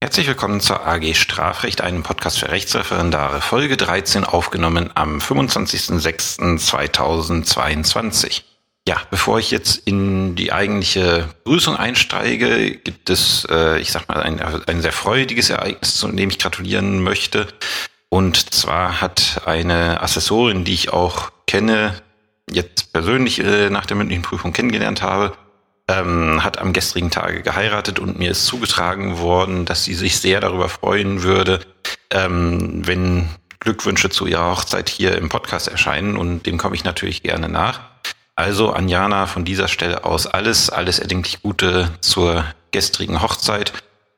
Herzlich willkommen zur AG Strafrecht, einem Podcast für Rechtsreferendare, Folge 13, aufgenommen am 25.06.2022. Ja, bevor ich jetzt in die eigentliche Begrüßung einsteige, gibt es, äh, ich sag mal, ein, ein sehr freudiges Ereignis, zu dem ich gratulieren möchte. Und zwar hat eine Assessorin, die ich auch kenne, jetzt persönlich äh, nach der mündlichen Prüfung kennengelernt habe, ähm, hat am gestrigen Tage geheiratet und mir ist zugetragen worden, dass sie sich sehr darüber freuen würde, ähm, wenn Glückwünsche zu ihrer Hochzeit hier im Podcast erscheinen und dem komme ich natürlich gerne nach. Also Anjana von dieser Stelle aus alles, alles erdenklich Gute zur gestrigen Hochzeit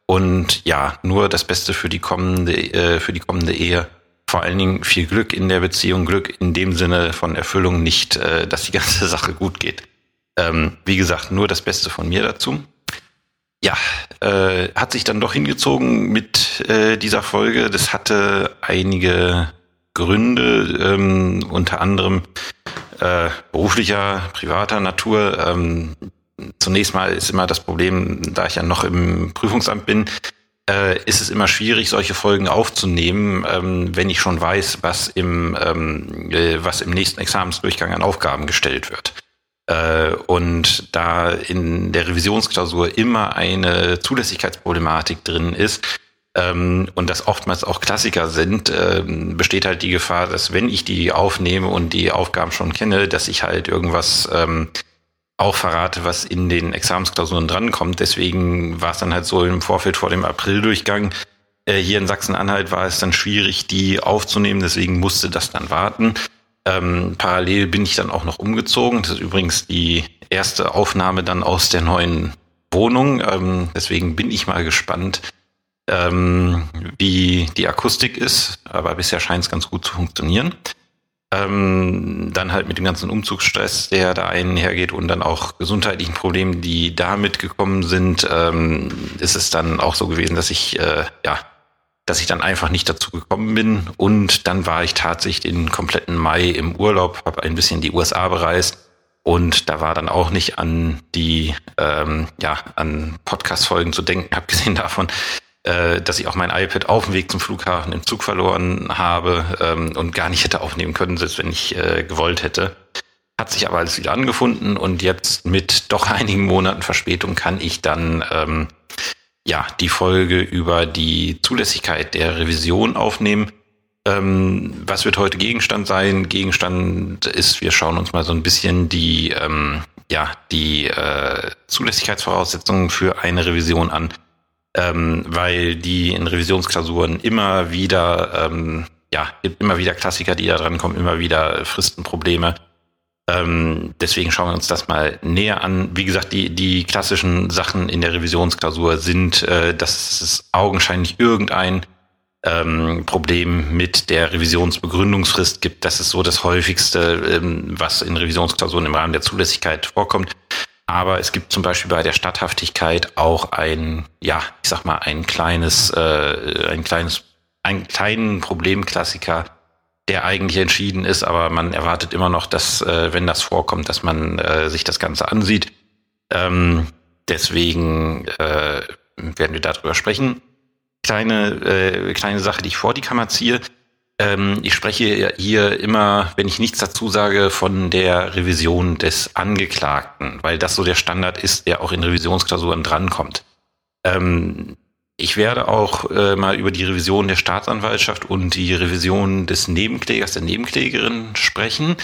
und ja, nur das Beste für die kommende, äh, für die kommende Ehe. Vor allen Dingen viel Glück in der Beziehung, Glück in dem Sinne von Erfüllung, nicht, äh, dass die ganze Sache gut geht. Ähm, wie gesagt, nur das Beste von mir dazu. Ja, äh, hat sich dann doch hingezogen mit äh, dieser Folge. Das hatte einige Gründe, ähm, unter anderem äh, beruflicher, privater Natur. Ähm, zunächst mal ist immer das Problem, da ich ja noch im Prüfungsamt bin, äh, ist es immer schwierig, solche Folgen aufzunehmen, ähm, wenn ich schon weiß, was im, ähm, äh, was im nächsten Examensdurchgang an Aufgaben gestellt wird. Äh, und da in der Revisionsklausur immer eine Zulässigkeitsproblematik drin ist, ähm, und das oftmals auch Klassiker sind, ähm, besteht halt die Gefahr, dass wenn ich die aufnehme und die Aufgaben schon kenne, dass ich halt irgendwas ähm, auch verrate, was in den Examensklausuren drankommt. Deswegen war es dann halt so im Vorfeld vor dem Aprildurchgang. Äh, hier in Sachsen-Anhalt war es dann schwierig, die aufzunehmen, deswegen musste das dann warten. Ähm, parallel bin ich dann auch noch umgezogen. Das ist übrigens die erste Aufnahme dann aus der neuen Wohnung. Ähm, deswegen bin ich mal gespannt, ähm, wie die Akustik ist. Aber bisher scheint es ganz gut zu funktionieren. Ähm, dann halt mit dem ganzen Umzugsstress, der da einhergeht und dann auch gesundheitlichen Problemen, die damit gekommen sind, ähm, ist es dann auch so gewesen, dass ich äh, ja dass ich dann einfach nicht dazu gekommen bin. Und dann war ich tatsächlich den kompletten Mai im Urlaub, habe ein bisschen die USA bereist und da war dann auch nicht an die ähm, ja an Podcast-Folgen zu denken, abgesehen davon, äh, dass ich auch mein iPad auf dem Weg zum Flughafen im Zug verloren habe ähm, und gar nicht hätte aufnehmen können, selbst wenn ich äh, gewollt hätte. Hat sich aber alles wieder angefunden und jetzt mit doch einigen Monaten Verspätung kann ich dann ähm, ja, die Folge über die Zulässigkeit der Revision aufnehmen. Ähm, was wird heute Gegenstand sein? Gegenstand ist, wir schauen uns mal so ein bisschen die, ähm, ja, die äh, Zulässigkeitsvoraussetzungen für eine Revision an, ähm, weil die in Revisionsklausuren immer wieder, ähm, ja, immer wieder Klassiker, die da dran kommen, immer wieder Fristenprobleme. Ähm, deswegen schauen wir uns das mal näher an. Wie gesagt, die, die klassischen Sachen in der Revisionsklausur sind, äh, dass es augenscheinlich irgendein ähm, Problem mit der Revisionsbegründungsfrist gibt. Das ist so das häufigste, ähm, was in Revisionsklausuren im Rahmen der Zulässigkeit vorkommt. Aber es gibt zum Beispiel bei der Statthaftigkeit auch ein, ja, ich sag mal, ein kleines, äh, ein kleines, einen kleinen Problemklassiker, der eigentlich entschieden ist, aber man erwartet immer noch, dass, äh, wenn das vorkommt, dass man äh, sich das Ganze ansieht. Ähm, deswegen äh, werden wir darüber sprechen. Kleine, äh, kleine Sache, die ich vor die Kammer ziehe. Ähm, ich spreche hier immer, wenn ich nichts dazu sage, von der Revision des Angeklagten, weil das so der Standard ist, der auch in Revisionsklausuren drankommt. Ähm, ich werde auch äh, mal über die Revision der Staatsanwaltschaft und die Revision des Nebenklägers, der Nebenklägerin sprechen.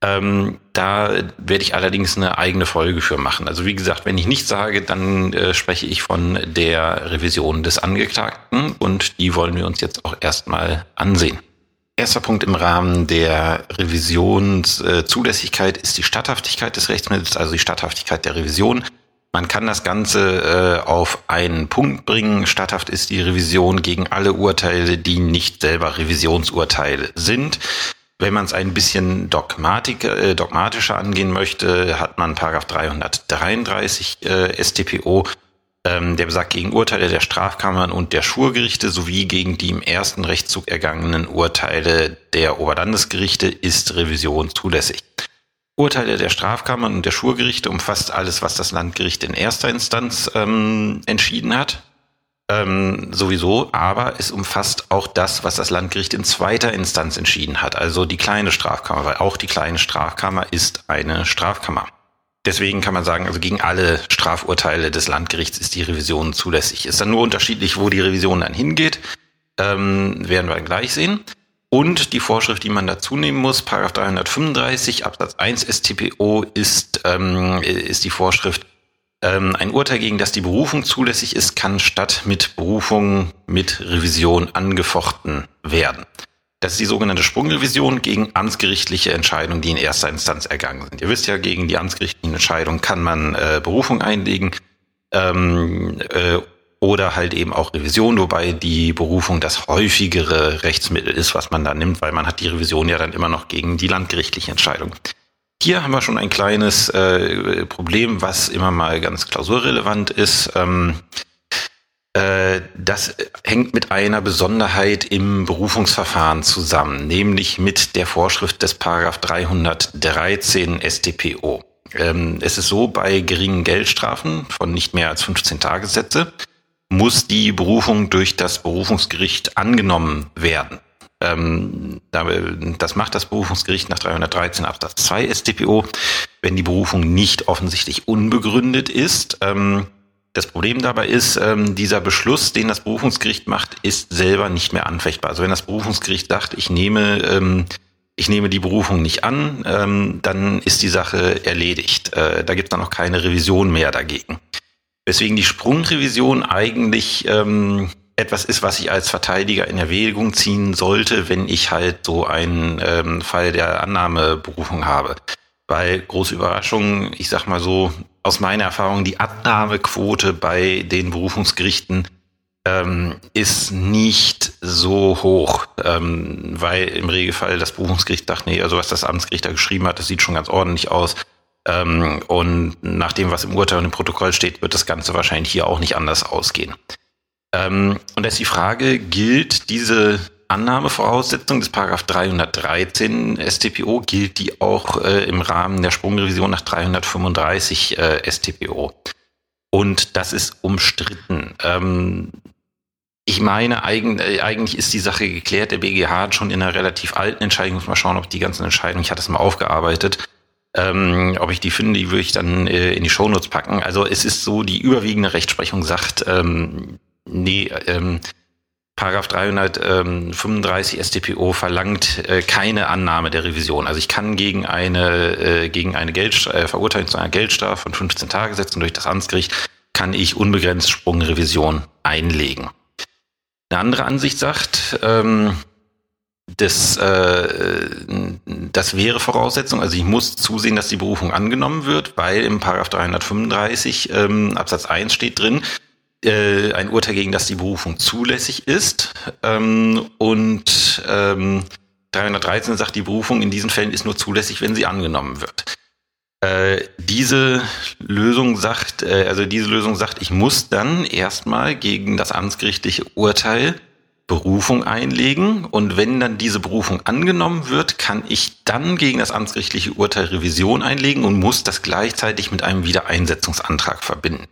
Ähm, da werde ich allerdings eine eigene Folge für machen. Also wie gesagt, wenn ich nichts sage, dann äh, spreche ich von der Revision des Angeklagten und die wollen wir uns jetzt auch erstmal ansehen. Erster Punkt im Rahmen der Revisionszulässigkeit äh, ist die Statthaftigkeit des Rechtsmittels, also die Statthaftigkeit der Revision. Man kann das Ganze äh, auf einen Punkt bringen. Statthaft ist die Revision gegen alle Urteile, die nicht selber Revisionsurteile sind. Wenn man es ein bisschen Dogmatik, äh, dogmatischer angehen möchte, hat man Paragraph 333 äh, StPO, ähm, der besagt gegen Urteile der Strafkammern und der Schurgerichte sowie gegen die im ersten Rechtszug ergangenen Urteile der Oberlandesgerichte ist Revision zulässig. Urteile der Strafkammern und der Schurgerichte umfasst alles, was das Landgericht in erster Instanz ähm, entschieden hat. ähm, sowieso, aber es umfasst auch das, was das Landgericht in zweiter Instanz entschieden hat, also die kleine Strafkammer, weil auch die kleine Strafkammer ist eine Strafkammer. Deswegen kann man sagen, also gegen alle Strafurteile des Landgerichts ist die Revision zulässig. Ist dann nur unterschiedlich, wo die Revision dann hingeht, ähm, werden wir gleich sehen. Und die Vorschrift, die man dazu nehmen muss, Paragraph 335 Absatz 1 StPO ist, ähm, ist die Vorschrift, ähm, ein Urteil, gegen das die Berufung zulässig ist, kann statt mit Berufung mit Revision angefochten werden. Das ist die sogenannte Sprungrevision gegen amtsgerichtliche Entscheidungen, die in erster Instanz ergangen sind. Ihr wisst ja, gegen die amtsgerichtlichen Entscheidungen kann man äh, Berufung einlegen ähm, äh, oder halt eben auch Revision, wobei die Berufung das häufigere Rechtsmittel ist, was man da nimmt, weil man hat die Revision ja dann immer noch gegen die landgerichtliche Entscheidung. Hier haben wir schon ein kleines äh, Problem, was immer mal ganz klausurrelevant ist. Ähm, äh, das hängt mit einer Besonderheit im Berufungsverfahren zusammen, nämlich mit der Vorschrift des Paragraph 313 StPO. Ähm, es ist so, bei geringen Geldstrafen von nicht mehr als 15 Tagessätze muss die Berufung durch das Berufungsgericht angenommen werden. Ähm, das macht das Berufungsgericht nach 313 Absatz 2 StPO, wenn die Berufung nicht offensichtlich unbegründet ist. Ähm, das Problem dabei ist, ähm, dieser Beschluss, den das Berufungsgericht macht, ist selber nicht mehr anfechtbar. Also wenn das Berufungsgericht sagt, ich nehme, ich nehme die Berufung nicht an, dann ist die Sache erledigt. Äh, da gibt es dann auch keine Revision mehr dagegen. Weswegen die Sprungrevision eigentlich etwas ist, was ich als Verteidiger in Erwägung ziehen sollte, wenn ich halt so einen ähm, Fall der Annahmeberufung habe. Weil große Überraschung, ich sag mal so, aus meiner Erfahrung, die Annahmequote bei den Berufungsgerichten ähm, ist nicht so hoch, ähm, weil im Regelfall das Berufungsgericht sagt, nee, also was das Amtsgericht da geschrieben hat, das sieht schon ganz ordentlich aus. Ähm, und nach dem, was im Urteil und im Protokoll steht, wird das Ganze wahrscheinlich hier auch nicht anders ausgehen. Ähm, und da ist die Frage, gilt diese Annahmevoraussetzung des Paragraph 313 StPO, gilt die auch äh, im Rahmen der Sprungrevision nach 335 äh, StPO? Und das ist umstritten. Ähm, ich meine, äh, eigentlich ist die Sache geklärt. Der BGH hat schon in einer relativ alten Entscheidung, muss mal schauen, ob die ganzen Entscheidungen, ich hatte es mal aufgearbeitet, ähm, ob ich die finde, die würde ich dann äh, in die Shownotes packen. Also es ist so, die überwiegende Rechtsprechung sagt, ähm, nee, ähm, Paragraph 335 StPO verlangt äh, keine Annahme der Revision. Also ich kann gegen eine äh, gegen eine Geldst äh, Verurteilung zu einer Geldstrafe von 15 Tage setzen durch das Amtsgericht kann ich unbegrenzt Sprungrevision einlegen. Eine andere Ansicht sagt, ähm, das, äh, das wäre Voraussetzung. Also ich muss zusehen, dass die Berufung angenommen wird, weil im Paragraph 335 ähm, Absatz 1 steht drin, äh, ein Urteil, gegen das die Berufung zulässig ist. Ähm, und ähm, 313 sagt, die Berufung in diesen Fällen ist nur zulässig, wenn sie angenommen wird. Äh, diese Lösung sagt, äh, also diese Lösung sagt, ich muss dann erstmal gegen das amtsgerichtliche Urteil Berufung einlegen und wenn dann diese Berufung angenommen wird, kann ich dann gegen das amtsgerichtliche Urteil Revision einlegen und muss das gleichzeitig mit einem Wiedereinsetzungsantrag verbinden.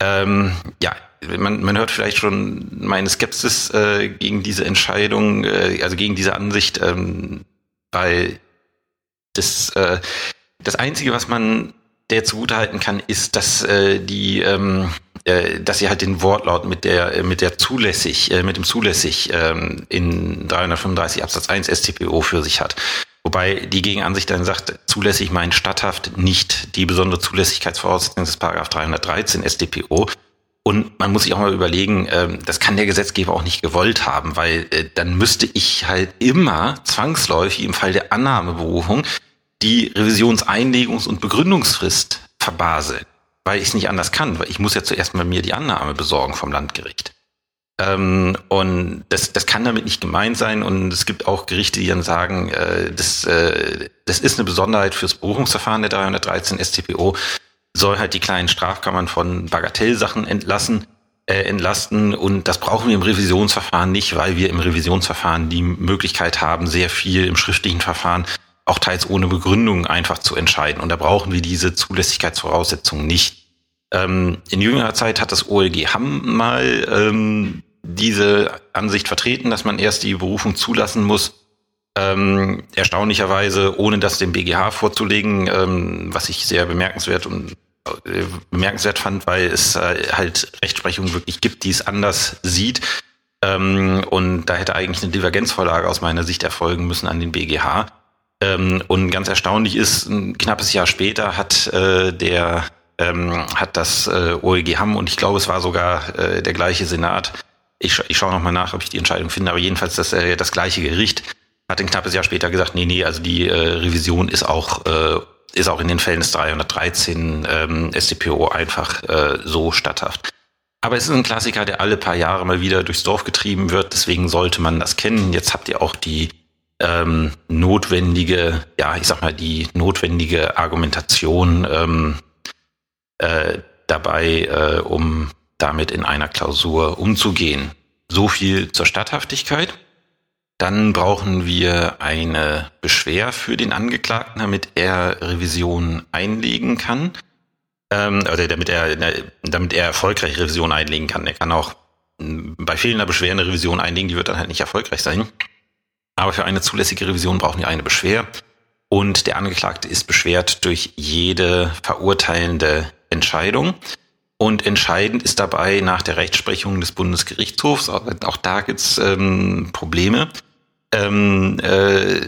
Ähm, ja, man, man hört vielleicht schon meine Skepsis äh, gegen diese Entscheidung, äh, also gegen diese Ansicht, ähm, weil das, äh, das Einzige, was man der zugutehalten kann, ist, dass äh, die, ähm, äh, dass sie halt den Wortlaut mit der äh, mit der zulässig, äh, mit dem zulässig ähm, in 335 Absatz 1 StPO für sich hat. Wobei die Gegenansicht dann sagt, zulässig meint statthaft nicht die besondere Zulässigkeitsvoraussetzung des Paragraph 313 StPO. Und man muss sich auch mal überlegen, ähm, das kann der Gesetzgeber auch nicht gewollt haben, weil äh, dann müsste ich halt immer zwangsläufig im Fall der Annahmeberufung die Revisionseinlegungs- und Begründungsfrist verbaseln, weil ich es nicht anders kann, weil ich muss ja zuerst mal mir die Annahme besorgen vom Landgericht. Ähm, und das, das kann damit nicht gemeint sein. Und es gibt auch Gerichte, die dann sagen, äh, das, äh, das ist eine Besonderheit fürs Berufungsverfahren der 313 StPO, soll halt die kleinen Strafkammern von Bagatellsachen entlassen, äh, entlasten. Und das brauchen wir im Revisionsverfahren nicht, weil wir im Revisionsverfahren die Möglichkeit haben, sehr viel im schriftlichen Verfahren auch teils ohne Begründung einfach zu entscheiden. Und da brauchen wir diese Zulässigkeitsvoraussetzungen nicht. Ähm, in jüngerer Zeit hat das OLG Hamm mal ähm, diese Ansicht vertreten, dass man erst die Berufung zulassen muss, ähm, erstaunlicherweise, ohne das dem BGH vorzulegen, ähm, was ich sehr bemerkenswert und äh, bemerkenswert fand, weil es äh, halt Rechtsprechung wirklich gibt, die es anders sieht. Ähm, und da hätte eigentlich eine Divergenzvorlage aus meiner Sicht erfolgen müssen an den BGH. Ähm, und ganz erstaunlich ist, ein knappes Jahr später hat äh, der ähm, hat das äh, OEG Hamm und ich glaube, es war sogar äh, der gleiche Senat. Ich, ich schaue nochmal nach, ob ich die Entscheidung finde, aber jedenfalls das, äh, das gleiche Gericht hat ein knappes Jahr später gesagt, nee, nee, also die äh, Revision ist auch äh, ist auch in den Fällen des 313 ähm, StPO einfach äh, so statthaft. Aber es ist ein Klassiker, der alle paar Jahre mal wieder durchs Dorf getrieben wird. Deswegen sollte man das kennen. Jetzt habt ihr auch die ähm, notwendige, ja, ich sag mal, die notwendige Argumentation ähm, äh, dabei, äh, um damit in einer Klausur umzugehen. So viel zur Statthaftigkeit. Dann brauchen wir eine Beschwer für den Angeklagten, damit er Revision einlegen kann. Ähm, oder damit er, damit er erfolgreich Revision einlegen kann. Er kann auch bei fehlender Beschwer eine Revision einlegen, die wird dann halt nicht erfolgreich sein. Aber für eine zulässige Revision brauchen wir eine Beschwer. Und der Angeklagte ist beschwert durch jede verurteilende Entscheidung. Und entscheidend ist dabei nach der Rechtsprechung des Bundesgerichtshofs, auch da gibt's ähm, Probleme, ähm, äh,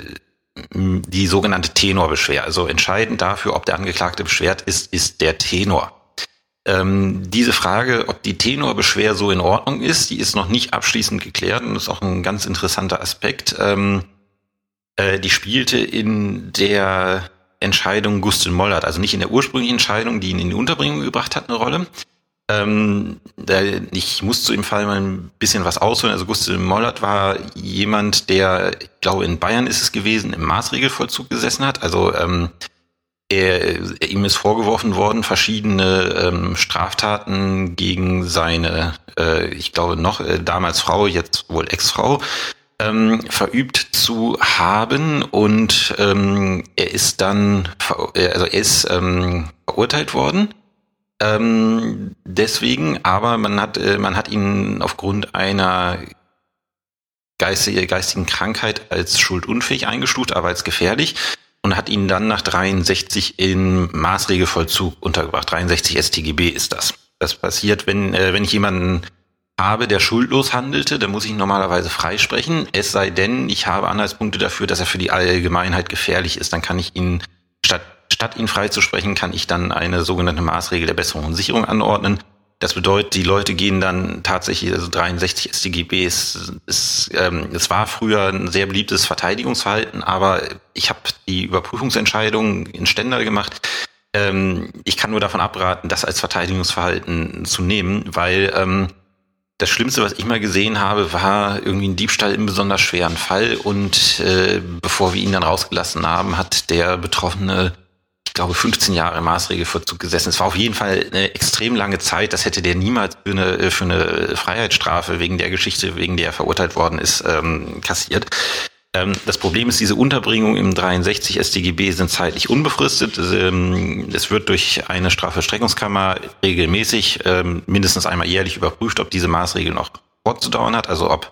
die sogenannte Tenorbeschwer. Also entscheidend dafür, ob der Angeklagte beschwert ist, ist der Tenor. Ähm, diese Frage, ob die Tenorbeschwer so in Ordnung ist, die ist noch nicht abschließend geklärt und ist auch ein ganz interessanter Aspekt. Ähm, äh, die spielte in der Entscheidung Gustin Mollert, also nicht in der ursprünglichen Entscheidung, die ihn in die Unterbringung gebracht hat, eine Rolle, ähm, ich muss zu dem Fall mal ein bisschen was ausholen. Also Gustav Mollert war jemand, der, ich glaube in Bayern ist es gewesen, im Maßregelvollzug gesessen hat. Also ähm, er, ihm ist vorgeworfen worden, verschiedene ähm, Straftaten gegen seine, äh, ich glaube noch äh, damals Frau, jetzt wohl Ex-Frau, ähm, verübt zu haben. Und ähm, er ist dann, äh, also er ist ähm, verurteilt worden. Ähm, deswegen, aber man hat, äh, man hat ihn aufgrund einer geistige, geistigen Krankheit als schuldunfähig eingestuft, aber als gefährlich und hat ihn dann nach 63 in Maßregelvollzug untergebracht. 63 StGB ist das. Das passiert, wenn, äh, wenn ich jemanden habe, der schuldlos handelte, dann muss ich normalerweise freisprechen. Es sei denn, ich habe Anhaltspunkte dafür, dass er für die Allgemeinheit gefährlich ist. Dann kann ich ihn statt Statt ihn freizusprechen, kann ich dann eine sogenannte Maßregel der Besserung und Sicherung anordnen. Das bedeutet, die Leute gehen dann tatsächlich, also 63 StGB ist, ist ähm, es war früher ein sehr beliebtes Verteidigungsverhalten, aber ich habe die Überprüfungsentscheidung in Ständer gemacht. Ähm, ich kann nur davon abraten, das als Verteidigungsverhalten zu nehmen, weil ähm, das Schlimmste, was ich mal gesehen habe, war irgendwie ein Diebstahl im besonders schweren Fall und äh, bevor wir ihn dann rausgelassen haben, hat der Betroffene ich glaube, 15 Jahre Maßregelvollzug gesessen. Es war auf jeden Fall eine extrem lange Zeit. Das hätte der niemals für eine, für eine Freiheitsstrafe wegen der Geschichte, wegen der er verurteilt worden ist, ähm, kassiert. Ähm, das Problem ist, diese Unterbringung im 63 StGB sind zeitlich unbefristet. Ähm, es wird durch eine Strafverstreckungskammer regelmäßig ähm, mindestens einmal jährlich überprüft, ob diese Maßregel noch fortzudauern hat, also ob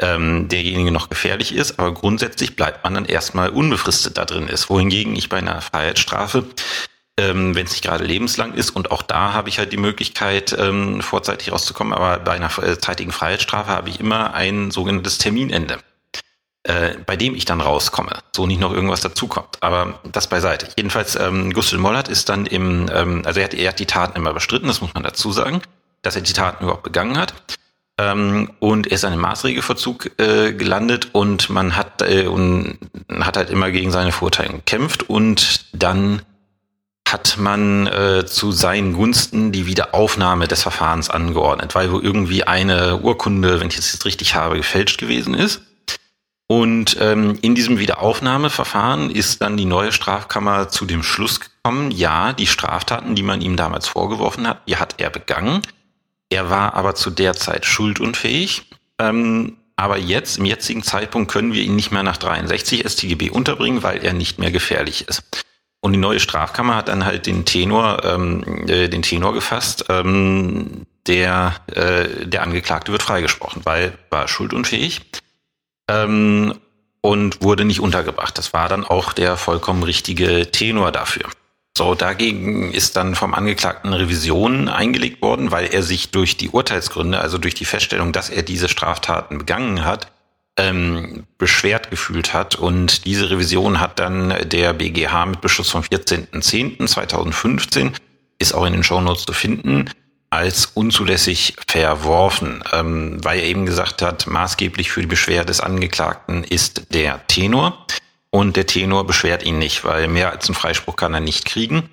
ähm, derjenige noch gefährlich ist, aber grundsätzlich bleibt man dann erstmal unbefristet da drin ist. Wohingegen ich bei einer Freiheitsstrafe, ähm, wenn es nicht gerade lebenslang ist, und auch da habe ich halt die Möglichkeit, ähm, vorzeitig rauszukommen, aber bei einer äh, zeitigen Freiheitsstrafe habe ich immer ein sogenanntes Terminende. Äh, bei dem ich dann rauskomme, so nicht noch irgendwas dazukommt. Aber das beiseite. Jedenfalls, ähm, Gustl Mollert ist dann im, ähm, also er hat, er hat die Taten immer bestritten, das muss man dazu sagen, dass er die Taten überhaupt begangen hat. Ähm, und er ist an einem Maßregelverzug äh, gelandet und man hat, äh, und hat halt immer gegen seine Vorteile gekämpft und dann hat man äh, zu seinen Gunsten die Wiederaufnahme des Verfahrens angeordnet, weil wo irgendwie eine Urkunde, wenn ich es jetzt richtig habe, gefälscht gewesen ist. Und ähm, in diesem Wiederaufnahmeverfahren ist dann die neue Strafkammer zu dem Schluss gekommen, ja, die Straftaten, die man ihm damals vorgeworfen hat, die hat er begangen. Er war aber zu der Zeit schuldunfähig. Ähm, aber jetzt, im jetzigen Zeitpunkt, können wir ihn nicht mehr nach 63 StGB unterbringen, weil er nicht mehr gefährlich ist. Und die neue Strafkammer hat dann halt den Tenor, ähm, äh, den Tenor gefasst, ähm, der, äh, der Angeklagte wird freigesprochen, weil war schuldunfähig ähm, und wurde nicht untergebracht. Das war dann auch der vollkommen richtige Tenor dafür. So, dagegen ist dann vom Angeklagten Revision eingelegt worden, weil er sich durch die Urteilsgründe, also durch die Feststellung, dass er diese Straftaten begangen hat, ähm, beschwert gefühlt hat. Und diese Revision hat dann der BGH mit Beschluss vom 14.10.2015, ist auch in den Shownotes zu finden, als unzulässig verworfen, ähm, weil er eben gesagt hat, maßgeblich für die Beschwerde des Angeklagten ist der Tenor und der Tenor beschwert ihn nicht, weil mehr als einen Freispruch kann er nicht kriegen.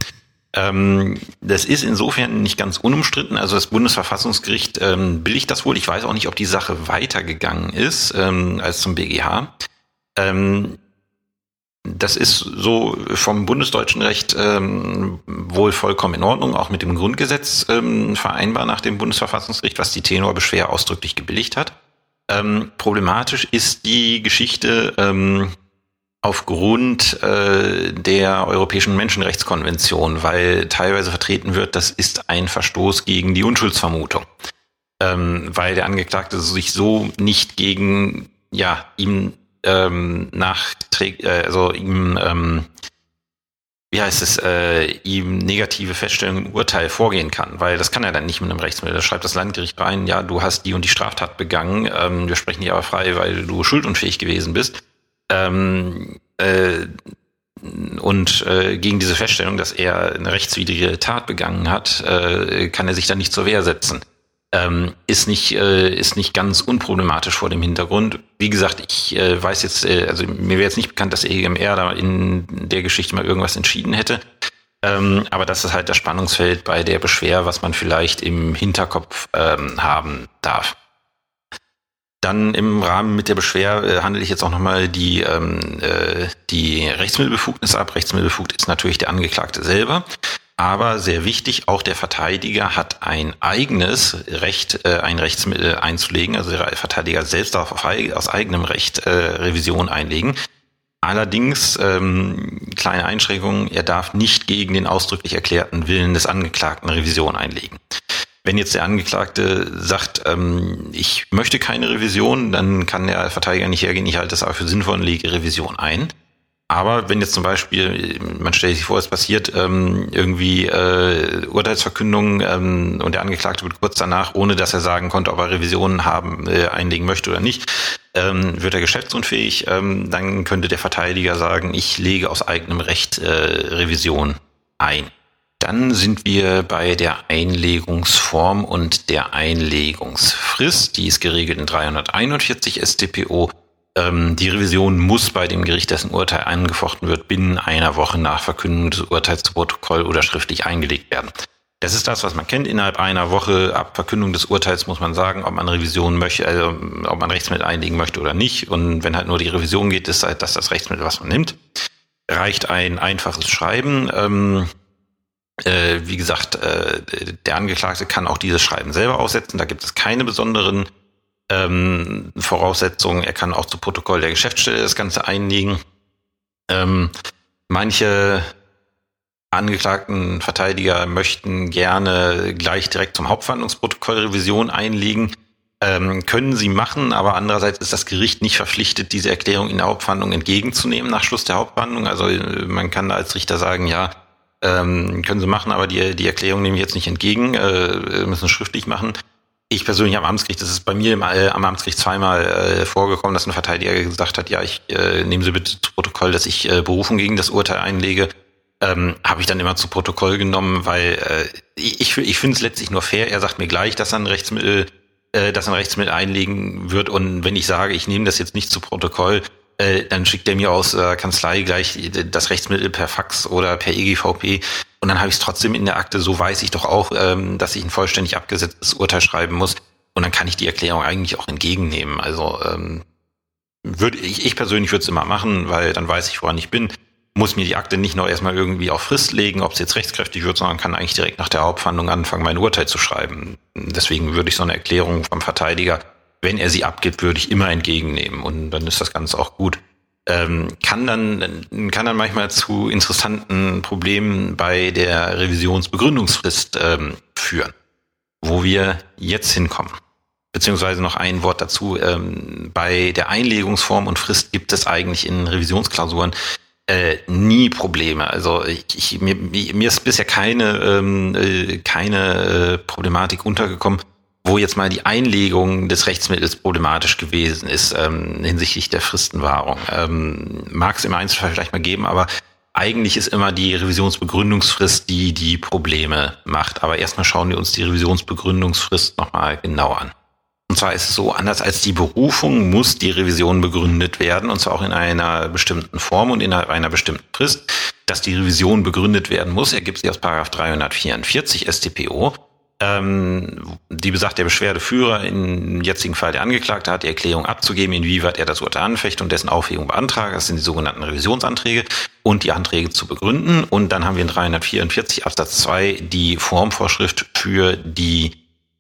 Ähm, das ist insofern nicht ganz unumstritten. Also das Bundesverfassungsgericht ähm, billigt das wohl. Ich weiß auch nicht, ob die Sache weitergegangen ist ähm, als zum BGH. Ähm, das ist so vom bundesdeutschen Recht ähm, wohl vollkommen in Ordnung, auch mit dem Grundgesetz ähm, vereinbar nach dem Bundesverfassungsgericht, was die Tenorbeschwer ausdrücklich gebilligt hat. Problematisch ist die Geschichte aufgrund äh, der Europäischen Menschenrechtskonvention, weil teilweise vertreten wird, das ist ein Verstoß gegen die Unschuldsvermutung, ähm, weil der Angeklagte sich so nicht gegen ja ihm ähm, nachträgt, äh, also ihm ähm, wie heißt es, äh, ihm negative Feststellungen im Urteil vorgehen kann, weil das kann er dann nicht mit einem Rechtsmittel. Da schreibt das Landgericht rein, ja, du hast die und die Straftat begangen, ähm, wir sprechen dich aber frei, weil du schuldunfähig gewesen bist. Ähm, äh, und äh, gegen diese Feststellung, dass er eine rechtswidrige Tat begangen hat, äh, kann er sich dann nicht zur Wehr setzen. Ähm, ist nicht äh, ist nicht ganz unproblematisch vor dem Hintergrund. Wie gesagt, ich äh, weiß jetzt, äh, also mir wäre jetzt nicht bekannt, dass EGMR da in der Geschichte mal irgendwas entschieden hätte. Ähm, aber das ist halt das Spannungsfeld bei der Beschwer, was man vielleicht im Hinterkopf ähm, haben darf. Dann im Rahmen mit der Beschwer äh, handle ich jetzt auch nochmal die, ähm, äh, die Rechtsmittelbefugnis ab. Rechtsmittelbefugt ist natürlich der Angeklagte selber. Aber sehr wichtig, auch der Verteidiger hat ein eigenes Recht, äh, ein Rechtsmittel einzulegen. Also der Verteidiger selbst darf auf, aus eigenem Recht äh, Revision einlegen. Allerdings, ähm, kleine Einschränkungen, er darf nicht gegen den ausdrücklich erklärten Willen des Angeklagten Revision einlegen. Wenn jetzt der Angeklagte sagt, ähm, ich möchte keine Revision, dann kann der Verteidiger nicht hergehen, ich halte das aber für sinnvoll und lege Revision ein. Aber wenn jetzt zum Beispiel, man stellt sich vor, es passiert ähm, irgendwie äh, Urteilsverkündung ähm, und der Angeklagte wird kurz danach, ohne dass er sagen konnte, ob er Revisionen haben, äh, einlegen möchte oder nicht, ähm, wird er geschäftsunfähig, ähm, dann könnte der Verteidiger sagen, ich lege aus eigenem Recht äh, Revision ein. Dann sind wir bei der Einlegungsform und der Einlegungsfrist. Die ist geregelt in 341 StPO. Ähm, die Revision muss bei dem Gericht, dessen Urteil angefochten wird, binnen einer Woche nach Verkündung des Urteils zu Protokoll oder schriftlich eingelegt werden. Das ist das, was man kennt. Innerhalb einer Woche ab Verkündung des Urteils muss man sagen, ob man Revision möchte, also ob man Rechtsmittel einlegen möchte oder nicht. Und wenn halt nur die Revision geht, ist halt das das Rechtsmittel, was man nimmt. Reicht ein einfaches Schreiben. Ähm, äh, wie gesagt, äh, der Angeklagte kann auch dieses Schreiben selber aussetzen. Da gibt es keine besonderen ähm, Voraussetzungen. Er kann auch zu Protokoll der Geschäftsstelle das Ganze einlegen. Ähm, manche angeklagten Verteidiger möchten gerne gleich direkt zum Hauptverhandlungsprotokoll Revision einlegen. Ähm, können sie machen, aber andererseits ist das Gericht nicht verpflichtet, diese Erklärung in der Hauptverhandlung entgegenzunehmen nach Schluss der Hauptverhandlung. Also äh, man kann als Richter sagen, ja, ähm, können sie machen, aber die, die Erklärung nehme ich jetzt nicht entgegen, äh, müssen schriftlich machen. Ich persönlich am Amtsgericht, das ist bei mir im, äh, am Amtsgericht zweimal äh, vorgekommen, dass ein Verteidiger gesagt hat, ja, ich äh, nehme Sie bitte zu Protokoll, dass ich äh, Berufung gegen das Urteil einlege. Ähm, habe ich dann immer zu Protokoll genommen, weil äh, ich, ich finde es letztlich nur fair. Er sagt mir gleich, dass er ein Rechtsmittel, äh, dass er ein Rechtsmittel einlegen wird. Und wenn ich sage, ich nehme das jetzt nicht zu Protokoll, äh, dann schickt er mir aus äh, Kanzlei gleich das Rechtsmittel per Fax oder per EGVP und dann habe ich es trotzdem in der Akte, so weiß ich doch auch, ähm, dass ich ein vollständig abgesetztes Urteil schreiben muss und dann kann ich die Erklärung eigentlich auch entgegennehmen. Also ähm, würde ich, ich persönlich würde es immer machen, weil dann weiß ich, woran ich bin. Muss mir die Akte nicht noch erstmal irgendwie auf Frist legen, ob es jetzt rechtskräftig wird, sondern kann eigentlich direkt nach der Hauptverhandlung anfangen, mein Urteil zu schreiben. Deswegen würde ich so eine Erklärung vom Verteidiger wenn er sie abgibt, würde ich immer entgegennehmen und dann ist das Ganze auch gut. ähm, kann dann kann dann manchmal zu interessanten Problemen bei der Revisionsbegründungsfrist ähm, führen, wo wir jetzt hinkommen. Beziehungsweise noch ein Wort dazu. Ähm, bei der Einlegungsform und Frist gibt es eigentlich in Revisionsklausuren äh, nie Probleme. Also ich, ich, mir, mir ist bisher keine, ähm, äh, keine äh, Problematik untergekommen, wo jetzt mal die Einlegung des Rechtsmittels problematisch gewesen ist ähm, hinsichtlich der Fristenwahrung. Ähm, Mag es im Einzelfall vielleicht mal geben, aber eigentlich ist immer die Revisionsbegründungsfrist, die die Probleme macht. Aber erstmal schauen wir uns die Revisionsbegründungsfrist nochmal genau an. Und zwar ist es so, anders als die Berufung muss die Revision begründet werden, und zwar auch in einer bestimmten Form und in einer bestimmten Frist. Dass die Revision begründet werden muss, ergibt sich aus Paragraph 344 StPO. Ähm, die besagt, der Beschwerdeführer, im jetzigen Fall der Angeklagte, hat die Erklärung abzugeben, inwieweit er das Urteil anfecht und dessen Aufhebung beantragt. Das sind die sogenannten Revisionsanträge und die Anträge zu begründen. Und dann haben wir in 344 Absatz 2 die Formvorschrift für die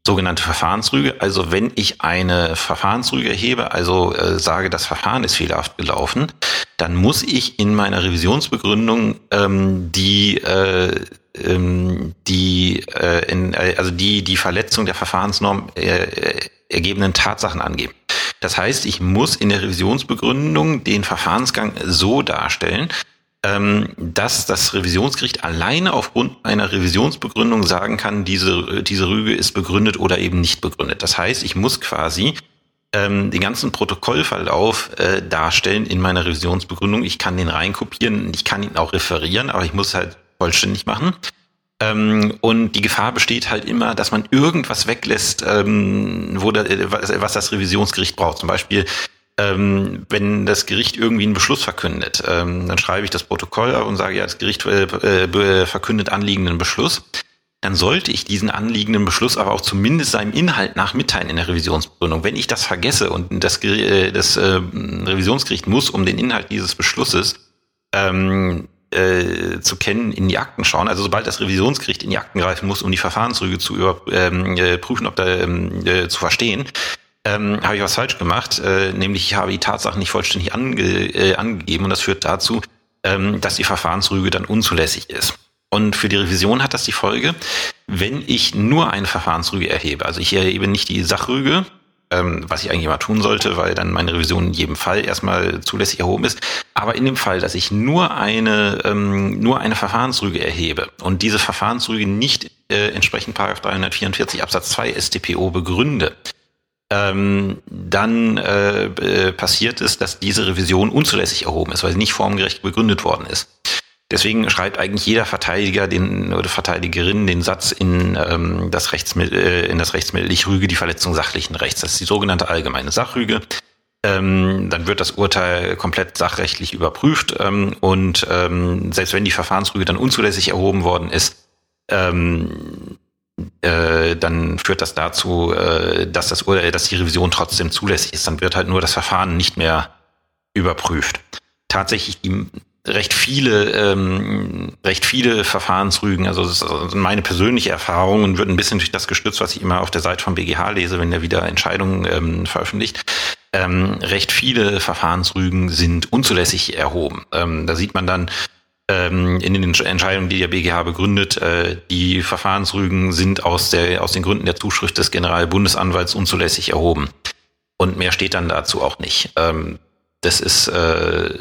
sogenannte Verfahrensrüge. Also wenn ich eine Verfahrensrüge erhebe, also äh, sage, das Verfahren ist fehlerhaft gelaufen, dann muss ich in meiner Revisionsbegründung ähm, die äh, ähm, die äh, in, also die die Verletzung der Verfahrensnorm äh, äh ergebenen Tatsachen angeben. Das heißt, ich muss in der Revisionsbegründung den Verfahrensgang so darstellen, ähm, dass das Revisionsgericht alleine aufgrund einer Revisionsbegründung sagen kann, diese, diese Rüge ist begründet oder eben nicht begründet. Das heißt, ich muss quasi ähm, den ganzen Protokollverlauf äh, darstellen in meiner Revisionsbegründung. Ich kann den reinkopieren, ich kann ihn auch referieren, aber ich muss halt vollständig machen. Ähm, und die Gefahr besteht halt immer, dass man irgendwas weglässt, ähm, wo da, was, was das Revisionsgericht braucht. Zum Beispiel ähm, wenn das Gericht irgendwie einen Beschluss verkündet, ähm, dann schreibe ich das Protokoll und sage, ja, das Gericht äh, äh, verkündet anliegenden Beschluss. Dann sollte ich diesen anliegenden Beschluss aber auch zumindest seinem Inhalt nach mitteilen in der Revisionsbegründung. Wenn ich das vergesse und das, äh, das äh, Revisionsgericht muss um den Inhalt dieses Beschlusses ähm, äh, zu kennen, in die Akten schauen. Also sobald das Revisionsgericht in die Akten greifen muss, um die Verfahrensrüge zu überprüfen, ähm, ob da ähm, äh, zu verstehen, ähm, habe ich was falsch gemacht, äh, nämlich ich habe die Tatsachen nicht vollständig ange, äh, angegeben und das führt dazu, ähm, dass die Verfahrensrüge dann unzulässig ist. Und für die Revision hat das die Folge, wenn ich nur eine Verfahrensrüge erhebe, also ich erhebe nicht die Sachrüge, ähm, was ich eigentlich immer tun sollte, weil dann meine Revision in jedem Fall erstmal zulässig erhoben ist. Aber in dem Fall, dass ich nur eine, ähm, nur eine Verfahrensrüge erhebe und diese Verfahrensrüge nicht äh, entsprechend Paragraph 344 Absatz 2 StPO begründe, ähm, dann äh, äh, passiert ist, dass diese Revision unzulässig erhoben ist, weil sie nicht formgerecht begründet worden ist. Deswegen schreibt eigentlich jeder Verteidiger den, oder Verteidigerin den Satz in, ähm, das Rechtsmittel, äh, in das Rechtsmittel, ich rüge die Verletzung sachlichen Rechts. Das ist die sogenannte allgemeine Sachrüge. Ähm, dann wird das Urteil komplett sachrechtlich überprüft ähm, und ähm, selbst wenn die Verfahrensrüge dann unzulässig erhoben worden ist, ähm, äh, dann führt das dazu, äh, dass das Urteil, dass die Revision trotzdem zulässig ist. Dann wird halt nur das Verfahren nicht mehr überprüft. Tatsächlich die recht viele, ähm, recht viele Verfahrensrügen, also das ist meine persönliche Erfahrung und wird ein bisschen durch das gestützt, was ich immer auf der Seite vom BGH lese, wenn er wieder Entscheidungen ähm, veröffentlicht. Ähm, recht viele Verfahrensrügen sind unzulässig erhoben. Ähm, da sieht man dann, ähm, in den Entscheidungen, die der BGH begründet, äh, die Verfahrensrügen sind aus, der, aus den Gründen der Zuschrift des Generalbundesanwalts unzulässig erhoben. Und mehr steht dann dazu auch nicht. Ähm, das ist, äh,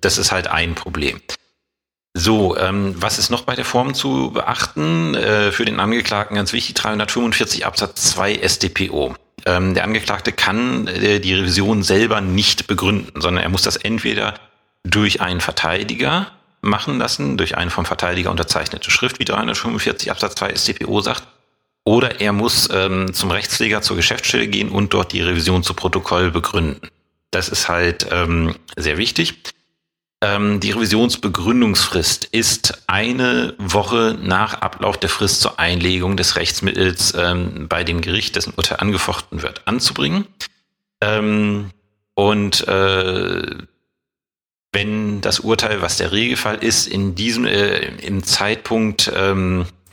das ist halt ein Problem. So, ähm, was ist noch bei der Form zu beachten? Äh, für den Angeklagten ganz wichtig, 345 Absatz 2 StPO. Ähm, der Angeklagte kann äh, die Revision selber nicht begründen, sondern er muss das entweder durch einen Verteidiger machen lassen durch eine vom Verteidiger unterzeichnete Schrift, wie 345 Absatz 2 StPO sagt. Oder er muss ähm, zum Rechtspfleger zur Geschäftsstelle gehen und dort die Revision zu Protokoll begründen. Das ist halt ähm, sehr wichtig. Ähm, die Revisionsbegründungsfrist ist eine Woche nach Ablauf der Frist zur Einlegung des Rechtsmittels ähm, bei dem Gericht, dessen Urteil angefochten wird, anzubringen. Ähm, und äh, wenn das Urteil, was der Regelfall ist, in diesem äh, im Zeitpunkt ähm, äh,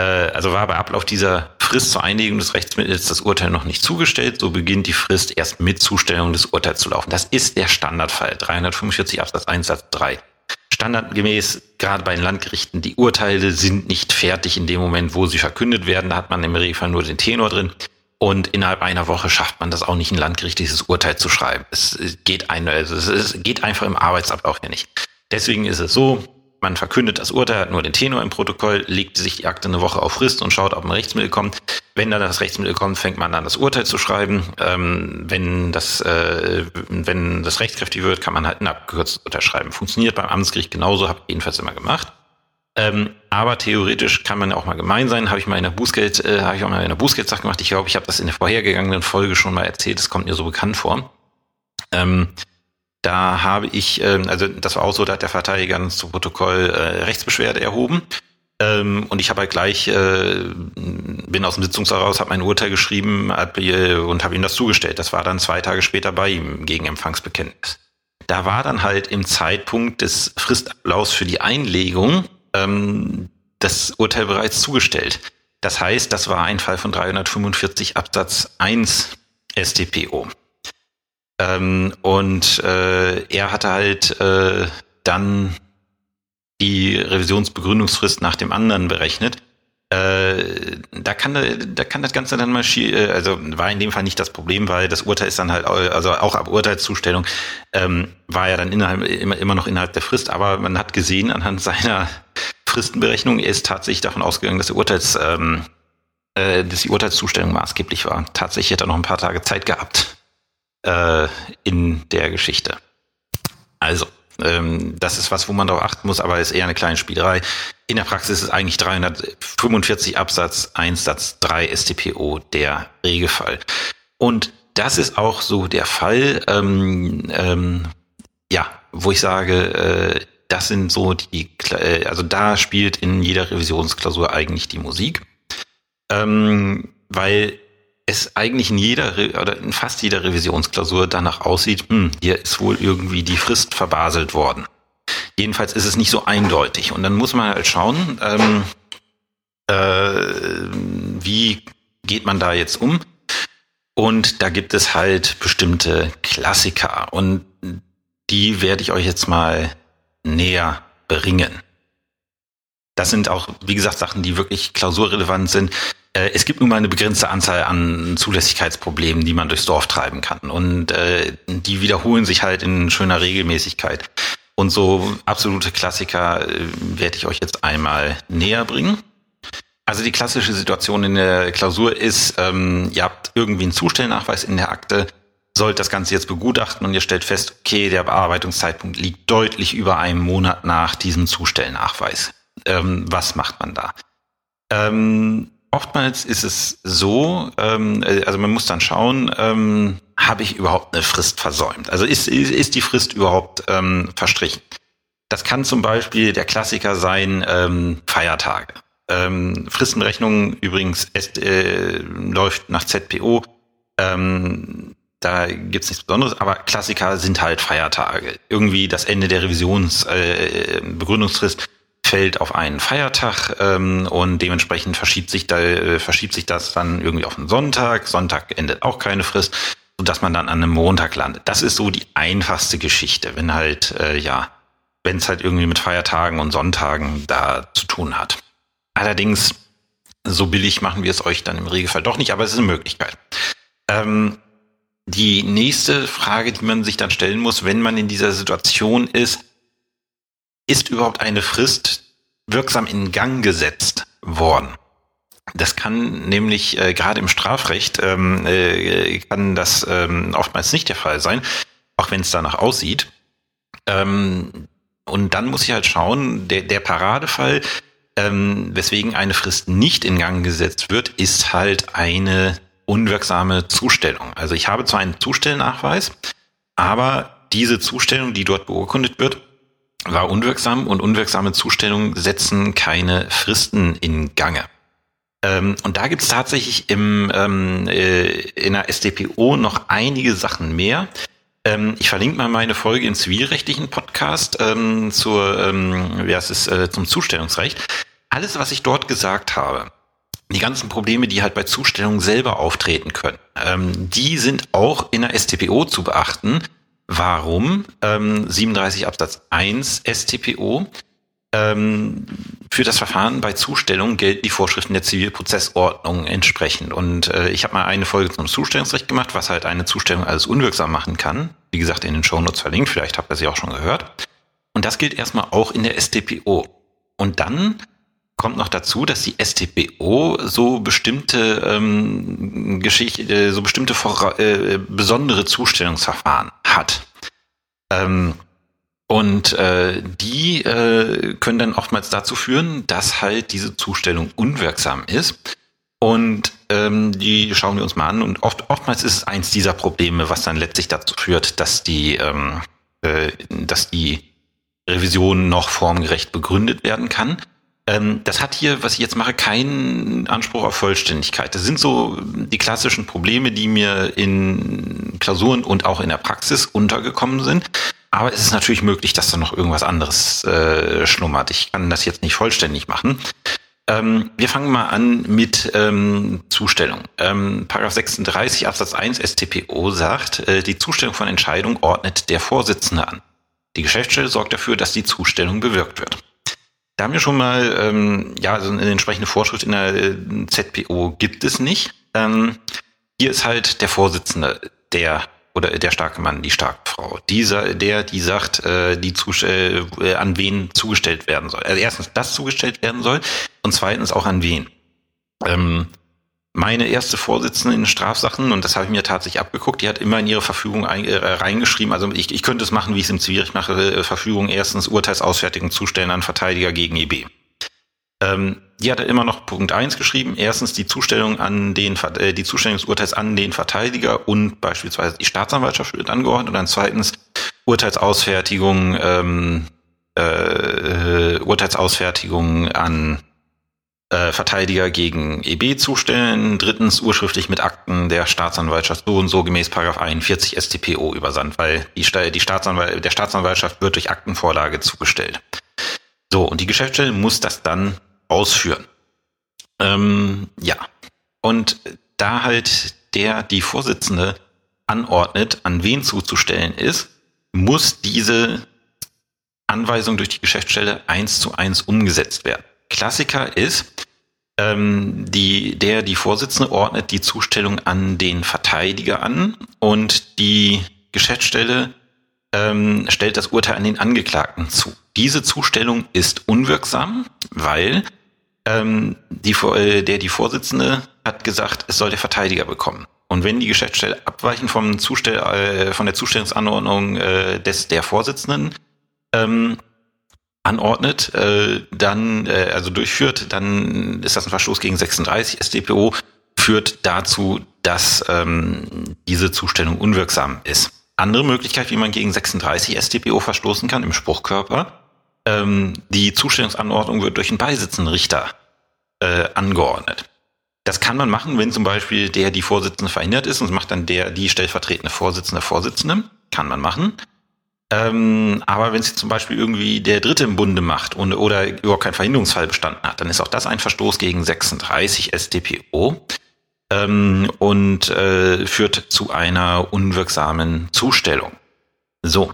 also war bei Ablauf dieser Frist zur Einigung des Rechtsmittels das Urteil noch nicht zugestellt, so beginnt die Frist erst mit Zustellung des Urteils zu laufen. Das ist der Standardfall, 345 Absatz 1 Satz 3. Standardgemäß, gerade bei den Landgerichten, die Urteile sind nicht fertig in dem Moment, wo sie verkündet werden. Da hat man im Regelfall nur den Tenor drin. Und innerhalb einer Woche schafft man das auch nicht, ein landgerichtliches Urteil zu schreiben. Es geht, ein, also es geht einfach im Arbeitsablauf ja nicht. Deswegen ist es so, man verkündet das Urteil, hat nur den Tenor im Protokoll, legt sich die Akte eine Woche auf Frist und schaut, ob ein Rechtsmittel kommt. Wenn dann das Rechtsmittel kommt, fängt man an, das Urteil zu schreiben. Ähm, wenn das, äh, wenn das rechtskräftig wird, kann man halt ein abgekürztes Urteil schreiben. Funktioniert beim Amtsgericht genauso, habe ich jedenfalls immer gemacht. Ähm, aber theoretisch kann man auch mal gemein sein. Habe ich mal in der Bußgeld, äh, habe ich auch mal in der Bußgeldsache gemacht. Ich glaube, ich habe das in der vorhergegangenen Folge schon mal erzählt. Das kommt mir so bekannt vor. Ähm, da habe ich, ähm, also das war auch so, da hat der Verteidiger dann zu Protokoll äh, Rechtsbeschwerde erhoben. Ähm, und ich habe halt gleich, äh, bin aus dem Sitzungssaal raus, habe mein Urteil geschrieben hab, äh, und habe ihm das zugestellt. Das war dann zwei Tage später bei ihm gegen Empfangsbekenntnis. Da war dann halt im Zeitpunkt des Fristablaufs für die Einlegung ähm, das Urteil bereits zugestellt. Das heißt, das war ein Fall von 345 Absatz 1 StPO. Ähm, und äh, er hatte halt äh, dann die Revisionsbegründungsfrist nach dem anderen berechnet. Äh, da kann da kann das Ganze dann mal äh, also war in dem Fall nicht das Problem, weil das Urteil ist dann halt also auch ab Urteilszustellung ähm, war ja dann innerhalb immer immer noch innerhalb der Frist, aber man hat gesehen anhand seiner Fristenberechnung, er ist tatsächlich davon ausgegangen, dass der Urteils ähm, äh, dass die Urteilszustellung maßgeblich war. Tatsächlich hat er noch ein paar Tage Zeit gehabt äh, in der Geschichte. Also, ähm, das ist was, wo man darauf achten muss, aber ist eher eine kleine Spielerei. In der Praxis ist eigentlich 345 Absatz 1 Satz 3 StPO der Regelfall. Und das ist auch so der Fall, ähm, ähm, ja, wo ich sage, äh, das sind so die, äh, also da spielt in jeder Revisionsklausur eigentlich die Musik, ähm, weil es eigentlich in jeder oder in fast jeder Revisionsklausur danach aussieht, hm, hier ist wohl irgendwie die Frist verbaselt worden. Jedenfalls ist es nicht so eindeutig. Und dann muss man halt schauen, ähm, äh, wie geht man da jetzt um? Und da gibt es halt bestimmte Klassiker. Und die werde ich euch jetzt mal näher bringen. Das sind auch, wie gesagt, Sachen, die wirklich klausurrelevant sind. Äh, es gibt nun mal eine begrenzte Anzahl an Zulässigkeitsproblemen, die man durchs Dorf treiben kann. Und äh, die wiederholen sich halt in schöner Regelmäßigkeit. Und so absolute Klassiker äh, werde ich euch jetzt einmal näher bringen. Also die klassische Situation in der Klausur ist, ähm, ihr habt irgendwie einen Zustellnachweis in der Akte, sollt das Ganze jetzt begutachten und ihr stellt fest, okay, der Bearbeitungszeitpunkt liegt deutlich über einem Monat nach diesem Zustellnachweis. Ähm, was macht man da? Ähm, Oftmals ist es so, ähm, äh, also man muss dann schauen, ähm, habe ich überhaupt eine Frist versäumt? Also ist, ist, ist die Frist überhaupt ähm, verstrichen? Das kann zum Beispiel der Klassiker sein, ähm, Feiertage. Ähm, Fristenberechnung übrigens ist, äh, läuft nach ZPO. Ähm, da gibt's nichts Besonderes, aber Klassiker sind halt Feiertage. Irgendwie das Ende der Revisionsbegründungsfrist. Äh, fällt auf einen Feiertag ähm, und dementsprechend verschiebt sich da äh, verschiebt sich das dann irgendwie auf einen Sonntag. Sonntag endet auch keine Frist, sodass man dann an einem Montag landet. Das ist so die einfachste Geschichte, wenn halt äh, ja, wenn es halt irgendwie mit Feiertagen und Sonntagen da zu tun hat. Allerdings so billig machen wir es euch dann im Regelfall doch nicht, aber es ist eine Möglichkeit. Ähm, die nächste Frage, die man sich dann stellen muss, wenn man in dieser Situation ist, ist überhaupt eine Frist wirksam in Gang gesetzt worden? Das kann nämlich äh, gerade im Strafrecht ähm, äh, kann das ähm, oftmals nicht der Fall sein, auch wenn es danach aussieht. Ähm, und dann muss ich halt schauen, der, der Paradefall, ähm, weswegen eine Frist nicht in Gang gesetzt wird, ist halt eine unwirksame Zustellung. Also ich habe zwar einen Zustellnachweis, aber diese Zustellung, die dort beurkundet wird, war unwirksam und unwirksame Zustellungen setzen keine Fristen in Gange. Ähm, und da gibt's tatsächlich im, ähm, äh, in der SDPO noch einige Sachen mehr. Ähm, ich verlinke mal meine Folge im zivilrechtlichen Podcast ähm, zur, ähm, wie heißt es, äh, zum Zustellungsrecht. alles, was ich dort gesagt habe, die ganzen Probleme, die halt bei Zustellungen selber auftreten können, ähm, die sind auch in der STPO zu beachten. Warum? Ähm, 37 Absatz 1 STPO. Ähm, für das Verfahren bei Zustellung gelten die Vorschriften der Zivilprozessordnung entsprechend. Und äh, ich habe mal eine Folge zum Zustellungsrecht gemacht, was halt eine Zustellung alles unwirksam machen kann. Wie gesagt, in den Shownotes verlinkt, vielleicht habt ihr sie auch schon gehört. Und das gilt erstmal auch in der STPO. Und dann kommt noch dazu, dass die STPO so bestimmte ähm, Geschichte, so bestimmte äh, besondere Zustellungsverfahren hat. Ähm, und äh, die äh, können dann oftmals dazu führen, dass halt diese Zustellung unwirksam ist. Und ähm, die schauen wir uns mal an. Und oft, oftmals ist es eins dieser Probleme, was dann letztlich dazu führt, dass die, ähm, äh, dass die Revision noch formgerecht begründet werden kann. Ähm, das hat hier, was ich jetzt mache, keinen Anspruch auf Vollständigkeit. Das sind so die klassischen Probleme, die mir in Klausuren und auch in der Praxis untergekommen sind. Aber es ist natürlich möglich, dass da noch irgendwas anderes äh, schlummert. Ich kann das jetzt nicht vollständig machen. Ähm, wir fangen mal an mit ähm, Zustellung. Ähm, Paragraph 36 Absatz 1 StPO sagt, äh, die Zustellung von Entscheidungen ordnet der Vorsitzende an. Die Geschäftsstelle sorgt dafür, dass die Zustellung bewirkt wird. Da haben wir schon mal, ähm, ja, also eine entsprechende Vorschrift in der äh, ZPO gibt es nicht. Ähm, hier ist halt der Vorsitzende, der oder der starke Mann, die starke Frau. Dieser, der, die sagt, äh, die Zustell äh, an wen zugestellt werden soll. Also erstens, das zugestellt werden soll und zweitens auch an wen. Ähm, meine erste Vorsitzende in Strafsachen, und das habe ich mir tatsächlich abgeguckt, die hat immer in ihre Verfügung ein, äh, reingeschrieben, also ich, ich könnte es machen, wie ich es im Zivilrecht mache, äh, Verfügung erstens Urteilsausfertigung zustellen an Verteidiger gegen EB. Ähm, die hat immer noch Punkt eins geschrieben. Erstens die Zustellung an den, äh, die Zustellung des Urteils an den Verteidiger und beispielsweise die Staatsanwaltschaft wird angeordnet. Und dann zweitens Urteilsausfertigung, ähm, äh, Urteilsausfertigung an äh, Verteidiger gegen EB zustellen. Drittens urschriftlich mit Akten der Staatsanwaltschaft so und so gemäß Paragraph 41 StPO übersandt, weil die, die Staatsanwalt, der Staatsanwaltschaft wird durch Aktenvorlage zugestellt. So, und die Geschäftsstelle muss das dann ausführen. Ähm, ja. Und da halt der, die Vorsitzende anordnet, an wen zuzustellen ist, muss diese Anweisung durch die Geschäftsstelle eins zu eins umgesetzt werden. Klassiker ist, ähm, die, der, die Vorsitzende ordnet die Zustellung an den Verteidiger an und die Geschäftsstelle ähm, stellt das Urteil an den Angeklagten zu. Diese Zustellung ist unwirksam, weil ähm, die, äh, der die Vorsitzende hat gesagt, es soll der Verteidiger bekommen. Und wenn die Geschäftsstelle abweichend vom Zustell, äh, von der Zustellungsanordnung äh, des der Vorsitzenden ähm, anordnet, äh, dann äh, also durchführt, dann ist das ein Verstoß gegen 36 StPO, führt dazu, dass ähm, diese Zustellung unwirksam ist. Andere Möglichkeit, wie man gegen 36 StPO verstoßen kann im Spruchkörper, ähm, die Zustellungsanordnung wird durch einen Beisitzenrichter äh, angeordnet. Das kann man machen, wenn zum Beispiel der die Vorsitzende verhindert ist und macht dann der die stellvertretende Vorsitzende Vorsitzende. Kann man machen. Ähm, aber wenn es zum Beispiel irgendwie der Dritte im Bunde macht und, oder überhaupt kein Verhinderungsfall bestanden hat, dann ist auch das ein Verstoß gegen 36 StPO ähm, und äh, führt zu einer unwirksamen Zustellung. So.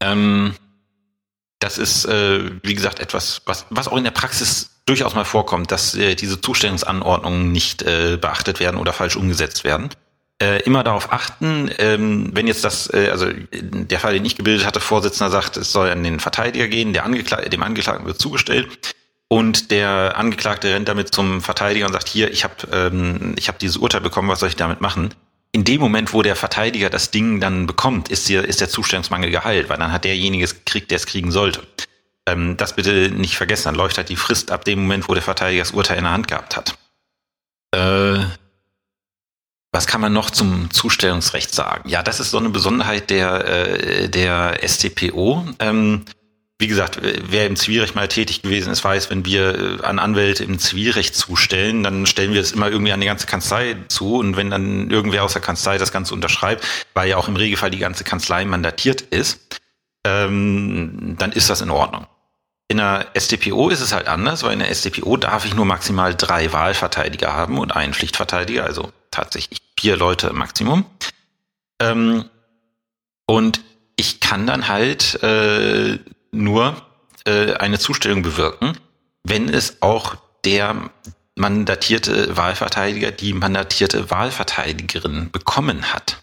Ähm, das ist, äh, wie gesagt, etwas, was, was auch in der Praxis durchaus mal vorkommt, dass äh, diese Zustellungsanordnungen nicht äh, beachtet werden oder falsch umgesetzt werden. Äh, immer darauf achten, ähm, wenn jetzt das, äh, also der Fall, den ich gebildet hatte, Vorsitzender sagt, es soll an den Verteidiger gehen, der Angekla dem Angeklagten wird zugestellt und der Angeklagte rennt damit zum Verteidiger und sagt, hier, ich habe ähm, ich hab dieses Urteil bekommen, was soll ich damit machen? in dem Moment, wo der Verteidiger das Ding dann bekommt, ist, der, ist der Zustellungsmangel geheilt, weil dann hat derjenige es gekriegt, der es kriegen sollte. Ähm, das bitte nicht vergessen, dann läuft halt die Frist ab dem Moment, wo der Verteidiger das Urteil in der Hand gehabt hat. Äh, was kann man noch zum Zustellungsrecht sagen? Ja, das ist so eine Besonderheit der, äh, der STPO. Ähm, wie gesagt, wer im Zivilrecht mal tätig gewesen ist, weiß, wenn wir äh, an Anwälte im Zivilrecht zustellen, dann stellen wir es immer irgendwie an die ganze Kanzlei zu. Und wenn dann irgendwer aus der Kanzlei das Ganze unterschreibt, weil ja auch im Regelfall die ganze Kanzlei mandatiert ist, ähm, dann ist das in Ordnung. In der STPO ist es halt anders, weil in der STPO darf ich nur maximal drei Wahlverteidiger haben und einen Pflichtverteidiger, also tatsächlich vier Leute im Maximum. Ähm, und ich kann dann halt äh, nur äh, eine Zustellung bewirken, wenn es auch der mandatierte Wahlverteidiger die mandatierte Wahlverteidigerin bekommen hat.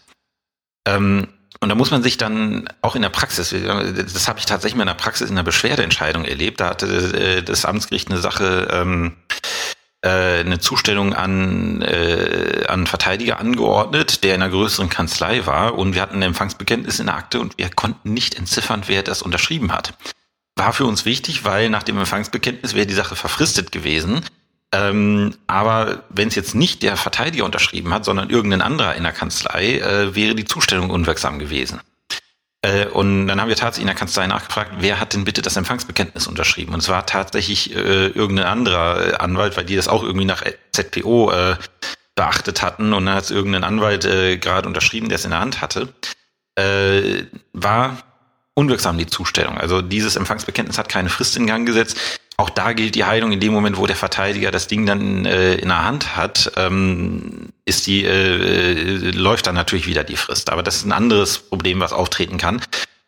Ähm, und da muss man sich dann auch in der Praxis, das habe ich tatsächlich mal in der Praxis in der Beschwerdeentscheidung erlebt, da hatte äh, das Amtsgericht eine Sache, ähm, äh, eine Zustellung an, äh, an Verteidiger angeordnet, der in einer größeren Kanzlei war und wir hatten ein Empfangsbekenntnis in der Akte und wir konnten nicht entziffern, wer das unterschrieben hat. War für uns wichtig, weil nach dem Empfangsbekenntnis wäre die Sache verfristet gewesen. Ähm, aber wenn es jetzt nicht der Verteidiger unterschrieben hat, sondern irgendein anderer in der Kanzlei, äh, wäre die Zustellung unwirksam gewesen. Äh, und dann haben wir tatsächlich in der Kanzlei nachgefragt, wer hat denn bitte das Empfangsbekenntnis unterschrieben? Und es war tatsächlich äh, irgendein anderer äh, Anwalt, weil die das auch irgendwie nach ZPO äh, beachtet hatten. Und dann hat es irgendein Anwalt äh, gerade unterschrieben, der es in der Hand hatte. Äh, war unwirksam die Zustellung. Also dieses Empfangsbekenntnis hat keine Frist in Gang gesetzt auch da gilt die Heilung in dem Moment, wo der Verteidiger das Ding dann äh, in der Hand hat, ähm, ist die äh, läuft dann natürlich wieder die Frist. Aber das ist ein anderes Problem, was auftreten kann,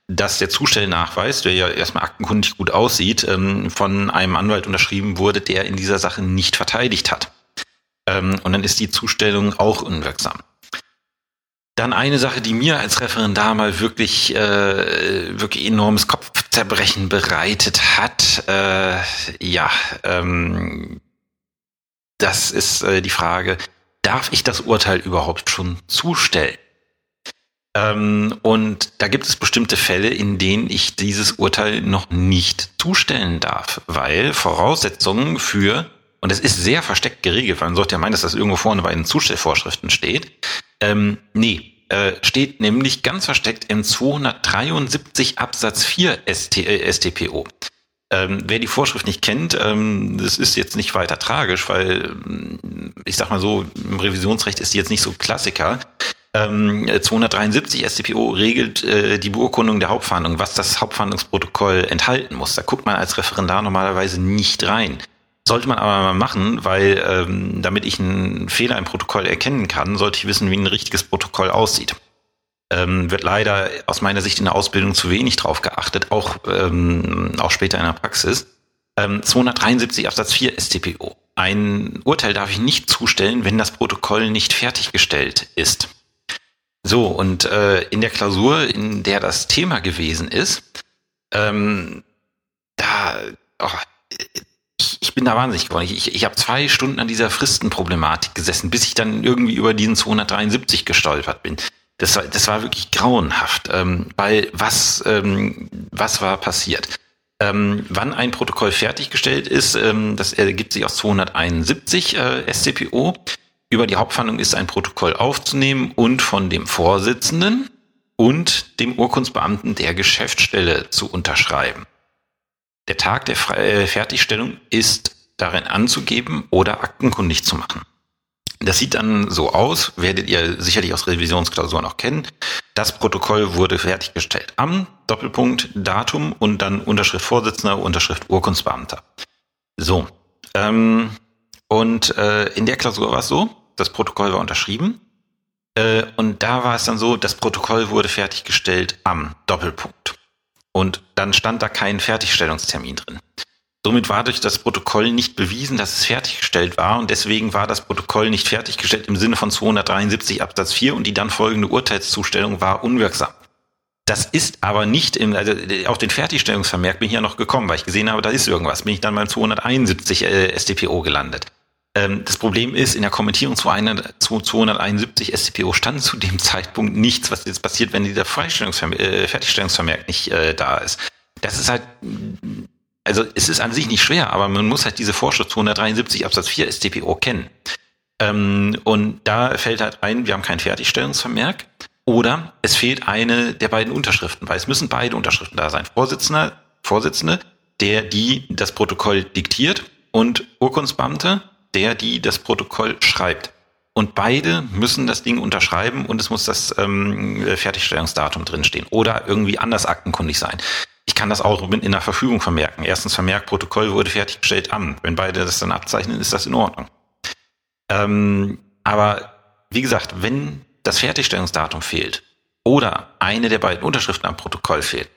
dass der Zustellnachweis, der ja erstmal aktenkundig gut aussieht, ähm, von einem Anwalt unterschrieben wurde, der in dieser Sache nicht verteidigt hat. Ähm, und dann ist die Zustellung auch unwirksam. Dann eine Sache, die mir als Referendar mal wirklich, äh, wirklich enormes Kopfzerbrechen bereitet hat. Äh, ja, ähm, das ist äh, die Frage, darf ich das Urteil überhaupt schon zustellen? Ähm, und da gibt es bestimmte Fälle, in denen ich dieses Urteil noch nicht zustellen darf, weil Voraussetzungen für, und es ist sehr versteckt geregelt, weil man sollte ja meinen, dass das irgendwo vorne bei den Zustellvorschriften steht, ähm, nee, äh, steht nämlich ganz versteckt im 273 Absatz 4 ST, äh, StPO. Ähm, wer die Vorschrift nicht kennt, ähm, das ist jetzt nicht weiter tragisch, weil ich sag mal so, im Revisionsrecht ist die jetzt nicht so Klassiker. Ähm, 273 StPO regelt äh, die Beurkundung der Hauptverhandlung, was das Hauptverhandlungsprotokoll enthalten muss. Da guckt man als Referendar normalerweise nicht rein. Sollte man aber mal machen, weil ähm, damit ich einen Fehler im Protokoll erkennen kann, sollte ich wissen, wie ein richtiges Protokoll aussieht. Ähm, wird leider aus meiner Sicht in der Ausbildung zu wenig drauf geachtet, auch, ähm, auch später in der Praxis. Ähm, 273 Absatz 4 StPO. Ein Urteil darf ich nicht zustellen, wenn das Protokoll nicht fertiggestellt ist. So, und äh, in der Klausur, in der das Thema gewesen ist, ähm, da, oh, ich, ich bin da wahnsinnig geworden. Ich, ich, ich habe zwei Stunden an dieser Fristenproblematik gesessen, bis ich dann irgendwie über diesen 273 gestolpert bin. Das war, das war wirklich grauenhaft, ähm, weil was, ähm, was war passiert? Ähm, wann ein Protokoll fertiggestellt ist, ähm, das ergibt sich aus 271 äh, SCPO. Über die Hauptverhandlung ist ein Protokoll aufzunehmen und von dem Vorsitzenden und dem Urkundsbeamten der Geschäftsstelle zu unterschreiben. Der Tag der äh, Fertigstellung ist darin anzugeben oder aktenkundig zu machen. Das sieht dann so aus, werdet ihr sicherlich aus Revisionsklausuren auch kennen. Das Protokoll wurde fertiggestellt am Doppelpunkt Datum und dann Unterschrift Vorsitzender, Unterschrift Urkundsbeamter. So. Ähm, und äh, in der Klausur war es so, das Protokoll war unterschrieben. Äh, und da war es dann so, das Protokoll wurde fertiggestellt am Doppelpunkt. Und dann stand da kein Fertigstellungstermin drin. Somit war durch das Protokoll nicht bewiesen, dass es fertiggestellt war und deswegen war das Protokoll nicht fertiggestellt im Sinne von 273 Absatz 4 und die dann folgende Urteilszustellung war unwirksam. Das ist aber nicht im, also auf den Fertigstellungsvermerk bin ich ja noch gekommen, weil ich gesehen habe, da ist irgendwas. Bin ich dann beim 271 äh, StPO gelandet. Ähm, das Problem ist, in der Kommentierung zu, einer, zu 271 SCPO stand zu dem Zeitpunkt nichts, was jetzt passiert, wenn dieser äh, Fertigstellungsvermerk nicht äh, da ist. Das ist halt, also es ist an sich nicht schwer, aber man muss halt diese Vorschrift 273 Absatz 4 StPO kennen. Ähm, und da fällt halt ein, wir haben kein Fertigstellungsvermerk oder es fehlt eine der beiden Unterschriften, weil es müssen beide Unterschriften da sein. Vorsitzender, Vorsitzende, der die das Protokoll diktiert und Urkundsbeamte, der, die das Protokoll schreibt. Und beide müssen das Ding unterschreiben und es muss das ähm, Fertigstellungsdatum drinstehen oder irgendwie anders aktenkundig sein. Ich kann das auch in der Verfügung vermerken. Erstens vermerkt, Protokoll wurde fertiggestellt an. Wenn beide das dann abzeichnen, ist das in Ordnung. Ähm, aber wie gesagt, wenn das Fertigstellungsdatum fehlt oder eine der beiden Unterschriften am Protokoll fehlt,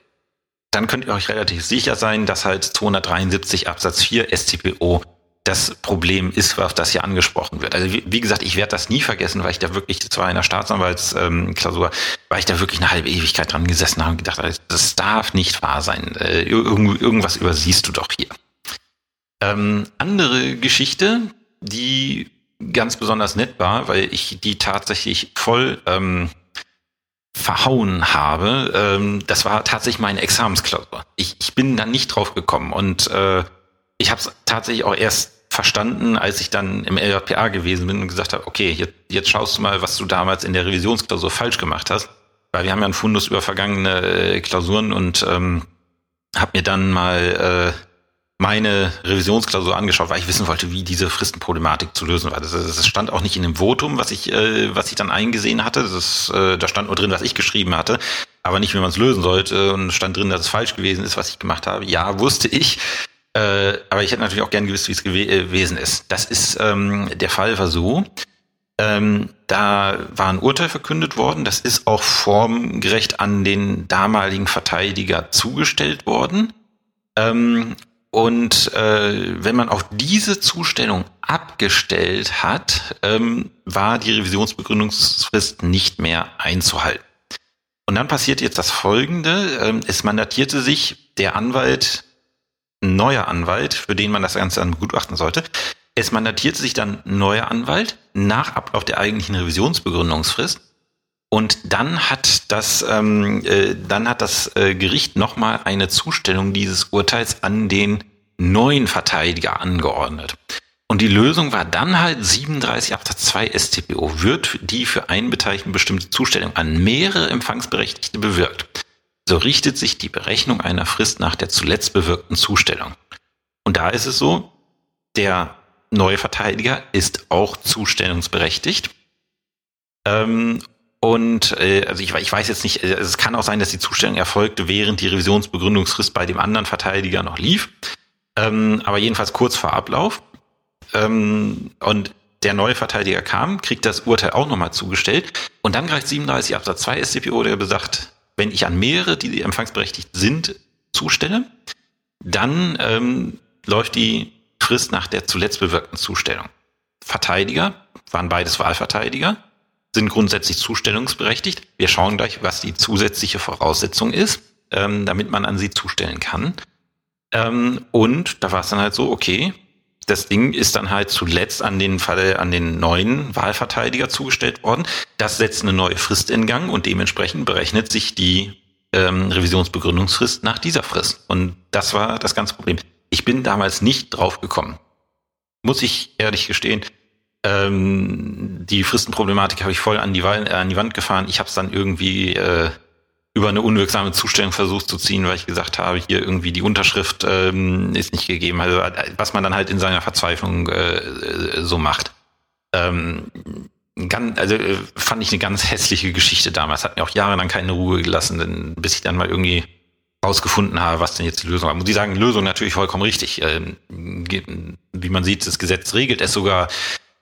dann könnt ihr euch relativ sicher sein, dass halt 273 Absatz 4 STPO das Problem ist, auf das hier angesprochen wird. Also wie, wie gesagt, ich werde das nie vergessen, weil ich da wirklich, zwar in der Staatsanwaltsklausur, ähm, weil ich da wirklich eine halbe Ewigkeit dran gesessen habe und gedacht habe, das darf nicht wahr sein. Äh, irgend, irgendwas übersiehst du doch hier. Ähm, andere Geschichte, die ganz besonders nett war, weil ich die tatsächlich voll ähm, verhauen habe, ähm, das war tatsächlich meine Examensklausur. Ich, ich bin da nicht drauf gekommen und äh, ich habe es tatsächlich auch erst verstanden, als ich dann im LJPA gewesen bin und gesagt habe, okay, jetzt, jetzt schaust du mal, was du damals in der Revisionsklausur falsch gemacht hast. Weil wir haben ja einen Fundus über vergangene äh, Klausuren und ähm, habe mir dann mal äh, meine Revisionsklausur angeschaut, weil ich wissen wollte, wie diese Fristenproblematik zu lösen war. Das, das stand auch nicht in dem Votum, was ich, äh, was ich dann eingesehen hatte. Das, äh, da stand nur drin, was ich geschrieben hatte, aber nicht, wie man es lösen sollte. Und stand drin, dass es falsch gewesen ist, was ich gemacht habe. Ja, wusste ich. Äh, aber ich hätte natürlich auch gern gewusst, wie es äh, gewesen ist. Das ist ähm, der Fall war so. Ähm, da war ein Urteil verkündet worden. Das ist auch formgerecht an den damaligen Verteidiger zugestellt worden. Ähm, und äh, wenn man auch diese Zustellung abgestellt hat, ähm, war die Revisionsbegründungsfrist nicht mehr einzuhalten. Und dann passiert jetzt das Folgende. Ähm, es mandatierte sich der Anwalt, neuer Anwalt, für den man das Ganze dann begutachten sollte. Es mandatierte sich dann neuer Anwalt nach Ablauf der eigentlichen Revisionsbegründungsfrist und dann hat das, ähm, äh, dann hat das äh, Gericht nochmal eine Zustellung dieses Urteils an den neuen Verteidiger angeordnet. Und die Lösung war dann halt 37 Absatz 2 StPO wird die für einen Beteiligten bestimmte Zustellung an mehrere Empfangsberechtigte bewirkt. So richtet sich die Berechnung einer Frist nach der zuletzt bewirkten Zustellung. Und da ist es so, der neue Verteidiger ist auch zustellungsberechtigt. Ähm, und äh, also ich, ich weiß jetzt nicht, äh, es kann auch sein, dass die Zustellung erfolgte, während die Revisionsbegründungsfrist bei dem anderen Verteidiger noch lief. Ähm, aber jedenfalls kurz vor Ablauf. Ähm, und der neue Verteidiger kam, kriegt das Urteil auch nochmal zugestellt. Und dann greift 37 Absatz 2 StPO, der besagt, wenn ich an mehrere, die empfangsberechtigt sind, zustelle, dann ähm, läuft die Frist nach der zuletzt bewirkten Zustellung. Verteidiger, waren beides Wahlverteidiger, sind grundsätzlich zustellungsberechtigt. Wir schauen gleich, was die zusätzliche Voraussetzung ist, ähm, damit man an sie zustellen kann. Ähm, und da war es dann halt so, okay, das Ding ist dann halt zuletzt an den Fall, an den neuen Wahlverteidiger zugestellt worden. Das setzt eine neue Frist in Gang und dementsprechend berechnet sich die ähm, Revisionsbegründungsfrist nach dieser Frist. Und das war das ganze Problem. Ich bin damals nicht drauf gekommen. Muss ich ehrlich gestehen. Ähm, die Fristenproblematik habe ich voll an die, äh, an die Wand gefahren. Ich habe es dann irgendwie äh, über eine unwirksame Zustellung versucht zu ziehen, weil ich gesagt habe, hier irgendwie die Unterschrift ähm, ist nicht gegeben. Also was man dann halt in seiner Verzweiflung äh, so macht. Ähm, ganz, also äh, fand ich eine ganz hässliche Geschichte damals. Hat mir auch jahrelang keine Ruhe gelassen, denn, bis ich dann mal irgendwie rausgefunden habe, was denn jetzt die Lösung war. Muss ich sagen, Lösung natürlich vollkommen richtig. Ähm, wie man sieht, das Gesetz regelt es sogar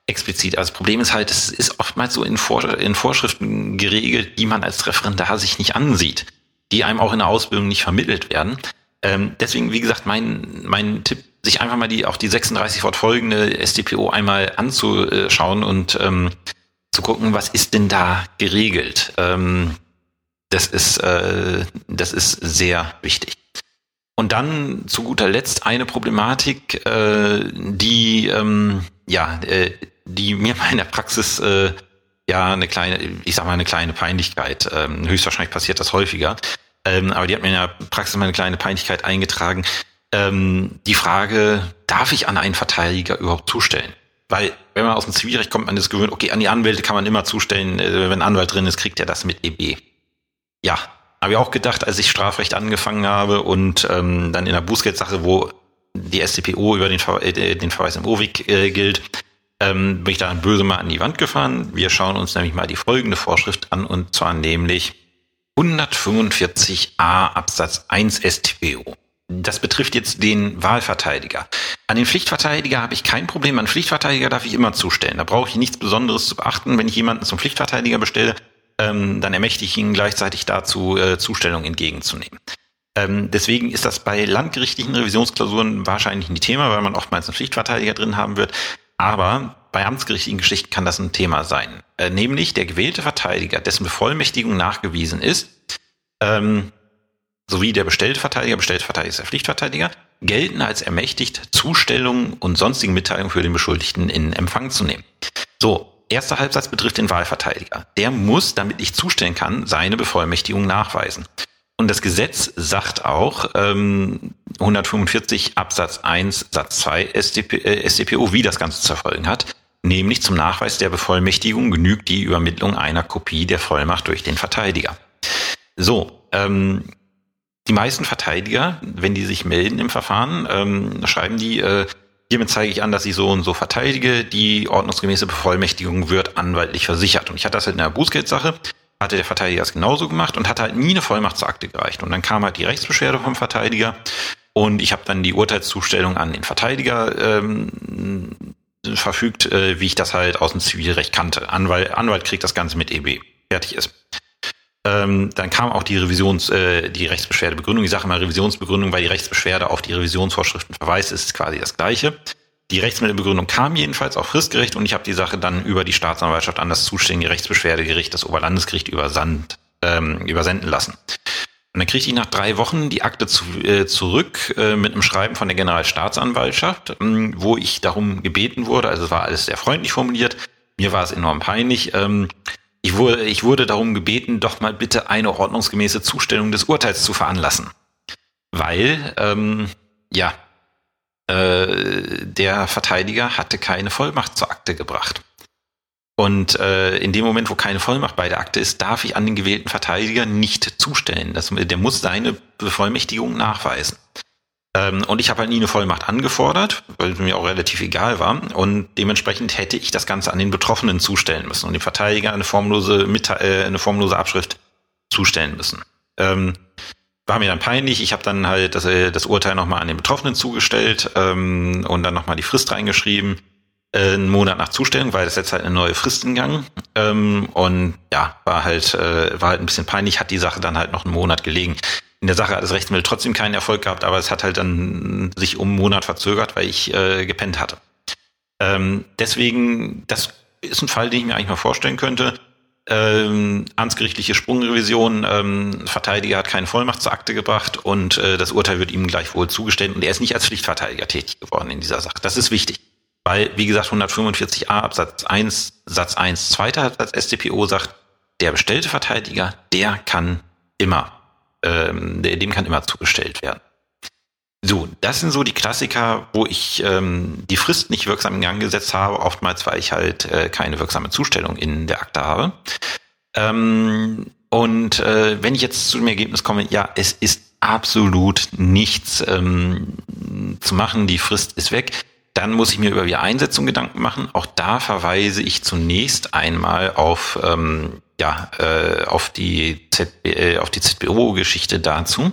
explizit. Also das Problem ist halt, es ist oftmals so in, Vor in Vorschriften geregelt, die man als Referendar sich nicht ansieht, die einem auch in der Ausbildung nicht vermittelt werden. Ähm, deswegen, wie gesagt, mein, mein Tipp, sich einfach mal die, auch die 36 fortfolgende StPO einmal anzuschauen und ähm, zu gucken, was ist denn da geregelt. Ähm, das ist, äh, das ist sehr wichtig. Und dann zu guter Letzt eine Problematik, äh, die ähm, ja, äh, die mir in der Praxis äh, ja eine kleine, ich sag mal eine kleine Peinlichkeit, ähm, höchstwahrscheinlich passiert das häufiger, ähm, aber die hat mir in der Praxis mal eine kleine Peinlichkeit eingetragen. Ähm, die Frage, darf ich an einen Verteidiger überhaupt zustellen? Weil wenn man aus dem Zivilrecht kommt, man ist gewöhnt, okay, an die Anwälte kann man immer zustellen, äh, wenn ein Anwalt drin ist, kriegt er das mit EB. Ja, habe ich auch gedacht, als ich Strafrecht angefangen habe und ähm, dann in der Bußgeldsache, wo die StPO über den, Ver äh, den Verweis im OWIG äh, gilt, ähm, bin ich da böse mal an die Wand gefahren. Wir schauen uns nämlich mal die folgende Vorschrift an und zwar nämlich 145a Absatz 1 StPO. Das betrifft jetzt den Wahlverteidiger. An den Pflichtverteidiger habe ich kein Problem. An den Pflichtverteidiger darf ich immer zustellen. Da brauche ich nichts Besonderes zu beachten. Wenn ich jemanden zum Pflichtverteidiger bestelle, ähm, dann ermächtige ich ihn gleichzeitig dazu, äh, Zustellung entgegenzunehmen. Ähm, deswegen ist das bei landgerichtlichen Revisionsklausuren wahrscheinlich ein Thema, weil man oftmals einen Pflichtverteidiger drin haben wird. Aber bei amtsgerichtlichen Geschichten kann das ein Thema sein. Äh, nämlich der gewählte Verteidiger, dessen Bevollmächtigung nachgewiesen ist, ähm, sowie der bestellte Verteidiger, bestellte Verteidiger ist der Pflichtverteidiger, gelten als ermächtigt, Zustellungen und sonstigen Mitteilungen für den Beschuldigten in Empfang zu nehmen. So, erster Halbsatz betrifft den Wahlverteidiger. Der muss, damit ich zustellen kann, seine Bevollmächtigung nachweisen. Und das Gesetz sagt auch, ähm, 145 Absatz 1 Satz 2 StP, äh, StPO, wie das Ganze zu erfolgen hat, nämlich zum Nachweis der Bevollmächtigung genügt die Übermittlung einer Kopie der Vollmacht durch den Verteidiger. So, ähm, die meisten Verteidiger, wenn die sich melden im Verfahren, ähm, schreiben die, äh, hiermit zeige ich an, dass ich so und so verteidige, die ordnungsgemäße Bevollmächtigung wird anwaltlich versichert. Und ich hatte das halt in der Bußgeldsache, hatte der Verteidiger es genauso gemacht und hat halt nie eine Vollmacht zur Akte gereicht. Und dann kam halt die Rechtsbeschwerde vom Verteidiger und ich habe dann die Urteilszustellung an den Verteidiger ähm, verfügt, äh, wie ich das halt aus dem Zivilrecht kannte. Anwalt, Anwalt kriegt das Ganze mit EB. Fertig ist. Ähm, dann kam auch die Revisions, äh, die Rechtsbeschwerdebegründung. Ich sage mal Revisionsbegründung, weil die Rechtsbeschwerde auf die Revisionsvorschriften verweist, ist quasi das Gleiche. Die Rechtsmittelbegründung kam jedenfalls auch fristgerecht und ich habe die Sache dann über die Staatsanwaltschaft an das zuständige Rechtsbeschwerdegericht, das Oberlandesgericht, übersandt, ähm, übersenden lassen. Und dann kriegte ich nach drei Wochen die Akte zu, äh, zurück äh, mit einem Schreiben von der Generalstaatsanwaltschaft, äh, wo ich darum gebeten wurde, also es war alles sehr freundlich formuliert, mir war es enorm peinlich, ähm, ich, wurde, ich wurde darum gebeten, doch mal bitte eine ordnungsgemäße Zustellung des Urteils zu veranlassen. Weil, ähm, ja, äh, der Verteidiger hatte keine Vollmacht zur Akte gebracht. Und äh, in dem Moment, wo keine Vollmacht bei der Akte ist, darf ich an den gewählten Verteidiger nicht zustellen. Das, der muss seine Bevollmächtigung nachweisen. Ähm, und ich habe halt nie eine Vollmacht angefordert, weil es mir auch relativ egal war. Und dementsprechend hätte ich das Ganze an den Betroffenen zustellen müssen und dem Verteidiger eine formlose, äh, eine formlose Abschrift zustellen müssen. Ähm, war mir dann peinlich. Ich habe dann halt das, äh, das Urteil nochmal an den Betroffenen zugestellt ähm, und dann nochmal die Frist reingeschrieben. Äh, einen Monat nach Zustellung, weil das jetzt halt eine neue Frist in Gang. Ähm, und ja, war halt, äh, war halt ein bisschen peinlich, hat die Sache dann halt noch einen Monat gelegen. In der Sache hat das Rechtsmittel trotzdem keinen Erfolg gehabt, aber es hat halt dann sich um einen Monat verzögert, weil ich äh, gepennt hatte. Ähm, deswegen, das ist ein Fall, den ich mir eigentlich mal vorstellen könnte ähm, amtsgerichtliche Sprungrevision, ähm, Verteidiger hat keine Vollmacht zur Akte gebracht und äh, das Urteil wird ihm gleichwohl zugestellt und er ist nicht als Pflichtverteidiger tätig geworden in dieser Sache. Das ist wichtig. Weil, wie gesagt, 145a Absatz 1, Satz 1, zweiter Absatz StPO sagt, der bestellte Verteidiger, der kann immer, ähm, dem kann immer zugestellt werden. So, das sind so die Klassiker, wo ich ähm, die Frist nicht wirksam in Gang gesetzt habe, oftmals weil ich halt äh, keine wirksame Zustellung in der Akte habe. Ähm, und äh, wenn ich jetzt zu dem Ergebnis komme, ja, es ist absolut nichts ähm, zu machen, die Frist ist weg, dann muss ich mir über die Einsetzung Gedanken machen. Auch da verweise ich zunächst einmal auf ähm, ja äh, auf die Z äh, auf die ZBO-Geschichte dazu.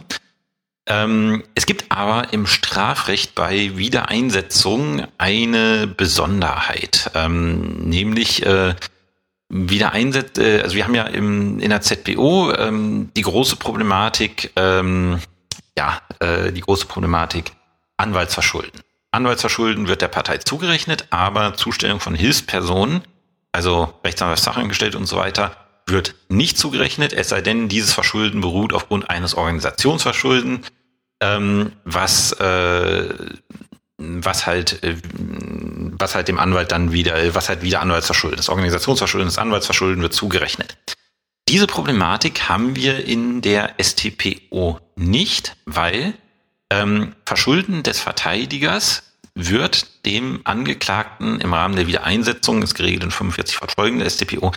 Ähm, es gibt aber im Strafrecht bei Wiedereinsetzung eine Besonderheit, ähm, nämlich äh, Wiedereinsetz, äh, also wir haben ja im, in der ZBO ähm, die große Problematik, ähm, ja, äh, die große Problematik Anwaltsverschulden. Anwaltsverschulden wird der Partei zugerechnet, aber Zustellung von Hilfspersonen, also Rechtsanwalt, Sachangestellte und so weiter, wird nicht zugerechnet, es sei denn, dieses Verschulden beruht aufgrund eines Organisationsverschulden, ähm, was, äh, was halt, äh, was halt dem Anwalt dann wieder, was halt wieder Anwaltsverschulden ist. Organisationsverschulden, das Anwaltsverschulden wird zugerechnet. Diese Problematik haben wir in der STPO nicht, weil ähm, Verschulden des Verteidigers wird dem Angeklagten im Rahmen der Wiedereinsetzung, ist geregelt in 45 fortfolgende StPO,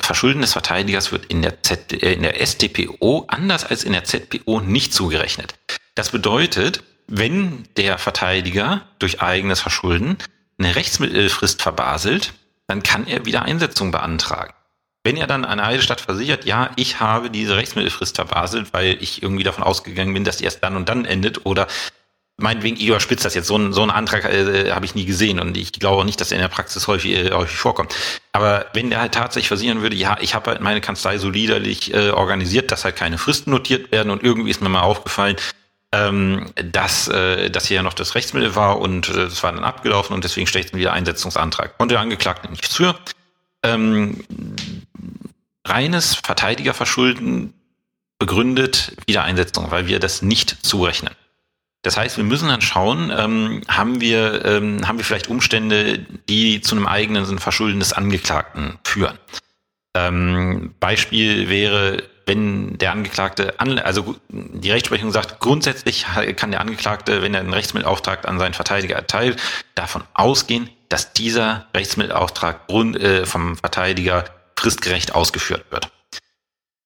Verschulden des Verteidigers wird in der, Z, äh, in der StPO anders als in der ZPO nicht zugerechnet. Das bedeutet, wenn der Verteidiger durch eigenes Verschulden eine Rechtsmittelfrist verbaselt, dann kann er wieder Einsetzung beantragen. wenn er dann an eine Stadt versichert, ja, ich habe diese Rechtsmittelfrist verbaselt, weil ich irgendwie davon ausgegangen bin, dass die erst dann und dann endet oder meinetwegen, ich überspitze das jetzt, so, ein, so einen Antrag äh, habe ich nie gesehen und ich glaube nicht, dass er in der Praxis häufig, äh, häufig vorkommt. Aber wenn der halt tatsächlich versichern würde, ja, ich habe halt meine Kanzlei so liederlich äh, organisiert, dass halt keine Fristen notiert werden und irgendwie ist mir mal aufgefallen, ähm, dass, äh, dass hier ja noch das Rechtsmittel war und äh, das war dann abgelaufen und deswegen stelle ich wieder Einsetzungsantrag. Konnte der Angeklagte nichts für. Ähm, reines Verteidigerverschulden begründet Wiedereinsetzung, weil wir das nicht zurechnen. Das heißt, wir müssen dann schauen, ähm, haben wir ähm, haben wir vielleicht Umstände, die zu einem eigenen Verschulden des Angeklagten führen. Ähm, Beispiel wäre, wenn der Angeklagte, an, also die Rechtsprechung sagt, grundsätzlich kann der Angeklagte, wenn er einen Rechtsmittelauftrag an seinen Verteidiger erteilt, davon ausgehen, dass dieser Rechtsmittelauftrag äh, vom Verteidiger fristgerecht ausgeführt wird.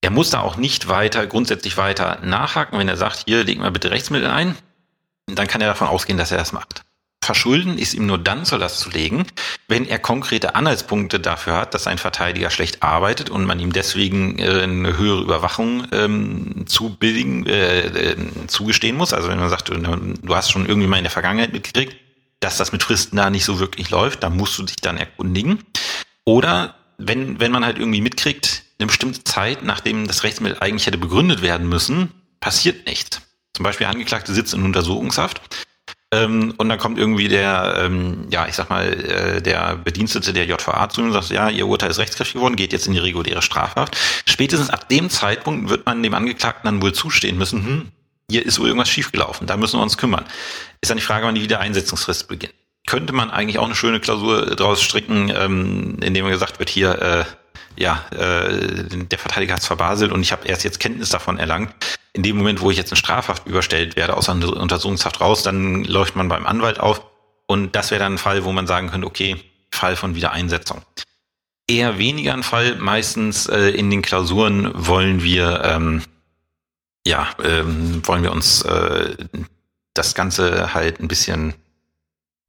Er muss da auch nicht weiter, grundsätzlich weiter nachhaken, wenn er sagt, hier legen wir bitte Rechtsmittel ein, dann kann er davon ausgehen, dass er das macht. Verschulden ist ihm nur dann zur Last zu legen, wenn er konkrete Anhaltspunkte dafür hat, dass ein Verteidiger schlecht arbeitet und man ihm deswegen äh, eine höhere Überwachung ähm, zubilligen, äh, äh, zugestehen muss. Also wenn man sagt, du, hast schon irgendwie mal in der Vergangenheit mitgekriegt, dass das mit Fristen da nicht so wirklich läuft, dann musst du dich dann erkundigen. Oder wenn, wenn man halt irgendwie mitkriegt, eine bestimmte Zeit, nachdem das Rechtsmittel eigentlich hätte begründet werden müssen, passiert nichts. Zum Beispiel Angeklagte sitzt in Untersuchungshaft ähm, und dann kommt irgendwie der, ähm, ja, ich sag mal, äh, der Bedienstete der JVA zu ihm und sagt, ja, ihr Urteil ist rechtskräftig geworden, geht jetzt in die reguläre Strafhaft. Spätestens ab dem Zeitpunkt wird man dem Angeklagten dann wohl zustehen müssen, hm, hier ist wohl irgendwas schiefgelaufen, da müssen wir uns kümmern. Ist dann die Frage, wann die Wiedereinsetzungsfrist beginnt. Könnte man eigentlich auch eine schöne Klausur draus stricken, ähm, indem gesagt wird, hier, äh, ja, äh, der Verteidiger hat es verbaselt und ich habe erst jetzt Kenntnis davon erlangt. In dem Moment, wo ich jetzt in Strafhaft überstellt werde, aus einer Untersuchungshaft raus, dann läuft man beim Anwalt auf und das wäre dann ein Fall, wo man sagen könnte, okay, Fall von Wiedereinsetzung. Eher weniger ein Fall. Meistens äh, in den Klausuren wollen wir, ähm, ja, ähm, wollen wir uns äh, das Ganze halt ein bisschen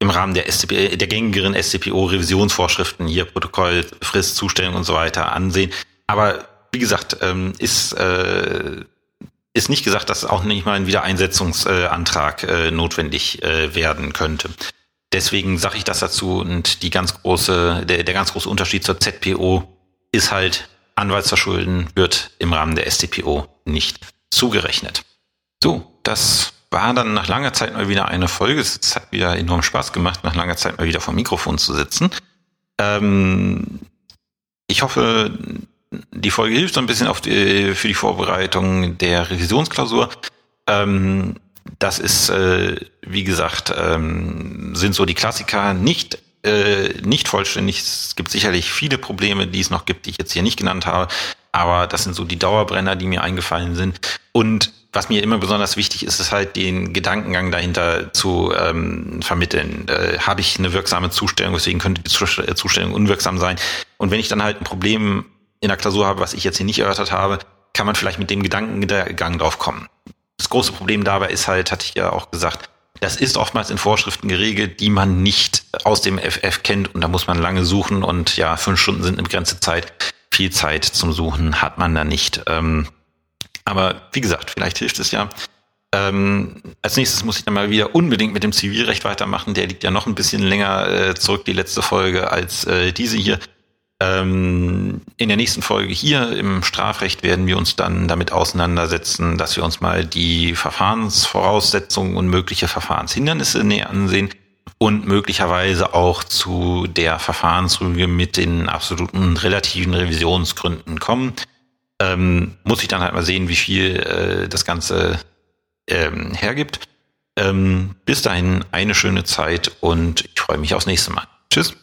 im Rahmen der, SCP, der gängigeren SCPO-Revisionsvorschriften hier Protokoll, Frist, Zustellung und so weiter ansehen. Aber wie gesagt, ähm, ist, äh, ist nicht gesagt, dass auch nicht mal ein Wiedereinsetzungsantrag äh, notwendig äh, werden könnte. Deswegen sage ich das dazu und die ganz große, der, der ganz große Unterschied zur ZPO ist halt, Anwaltsverschulden wird im Rahmen der SCPO nicht zugerechnet. So, das war dann nach langer Zeit mal wieder eine Folge. Es hat wieder enorm Spaß gemacht, nach langer Zeit mal wieder vor Mikrofon zu sitzen. Ähm, ich hoffe, die Folge hilft so ein bisschen die, für die Vorbereitung der Revisionsklausur. Ähm, das ist, äh, wie gesagt, ähm, sind so die Klassiker nicht äh, nicht vollständig. Es gibt sicherlich viele Probleme, die es noch gibt, die ich jetzt hier nicht genannt habe. Aber das sind so die Dauerbrenner, die mir eingefallen sind. Und was mir immer besonders wichtig ist, ist halt den Gedankengang dahinter zu ähm, vermitteln. Äh, Habe ich eine wirksame Zustellung, deswegen könnte die äh, Zustellung unwirksam sein. Und wenn ich dann halt ein Problem in der Klausur habe, was ich jetzt hier nicht erörtert habe, kann man vielleicht mit dem Gedankengang drauf kommen. Das große Problem dabei ist halt, hatte ich ja auch gesagt, das ist oftmals in Vorschriften geregelt, die man nicht aus dem FF kennt und da muss man lange suchen und ja, fünf Stunden sind eine begrenzte Zeit. Viel Zeit zum Suchen hat man da nicht. Ähm, aber wie gesagt, vielleicht hilft es ja. Ähm, als nächstes muss ich dann mal wieder unbedingt mit dem Zivilrecht weitermachen. Der liegt ja noch ein bisschen länger äh, zurück, die letzte Folge, als äh, diese hier. Ähm, in der nächsten Folge hier im Strafrecht werden wir uns dann damit auseinandersetzen, dass wir uns mal die Verfahrensvoraussetzungen und mögliche Verfahrenshindernisse näher ansehen und möglicherweise auch zu der Verfahrensrüge mit den absoluten relativen Revisionsgründen kommen. Ähm, muss ich dann halt mal sehen, wie viel äh, das Ganze ähm, hergibt. Ähm, bis dahin eine schöne Zeit und ich freue mich aufs nächste Mal. Tschüss.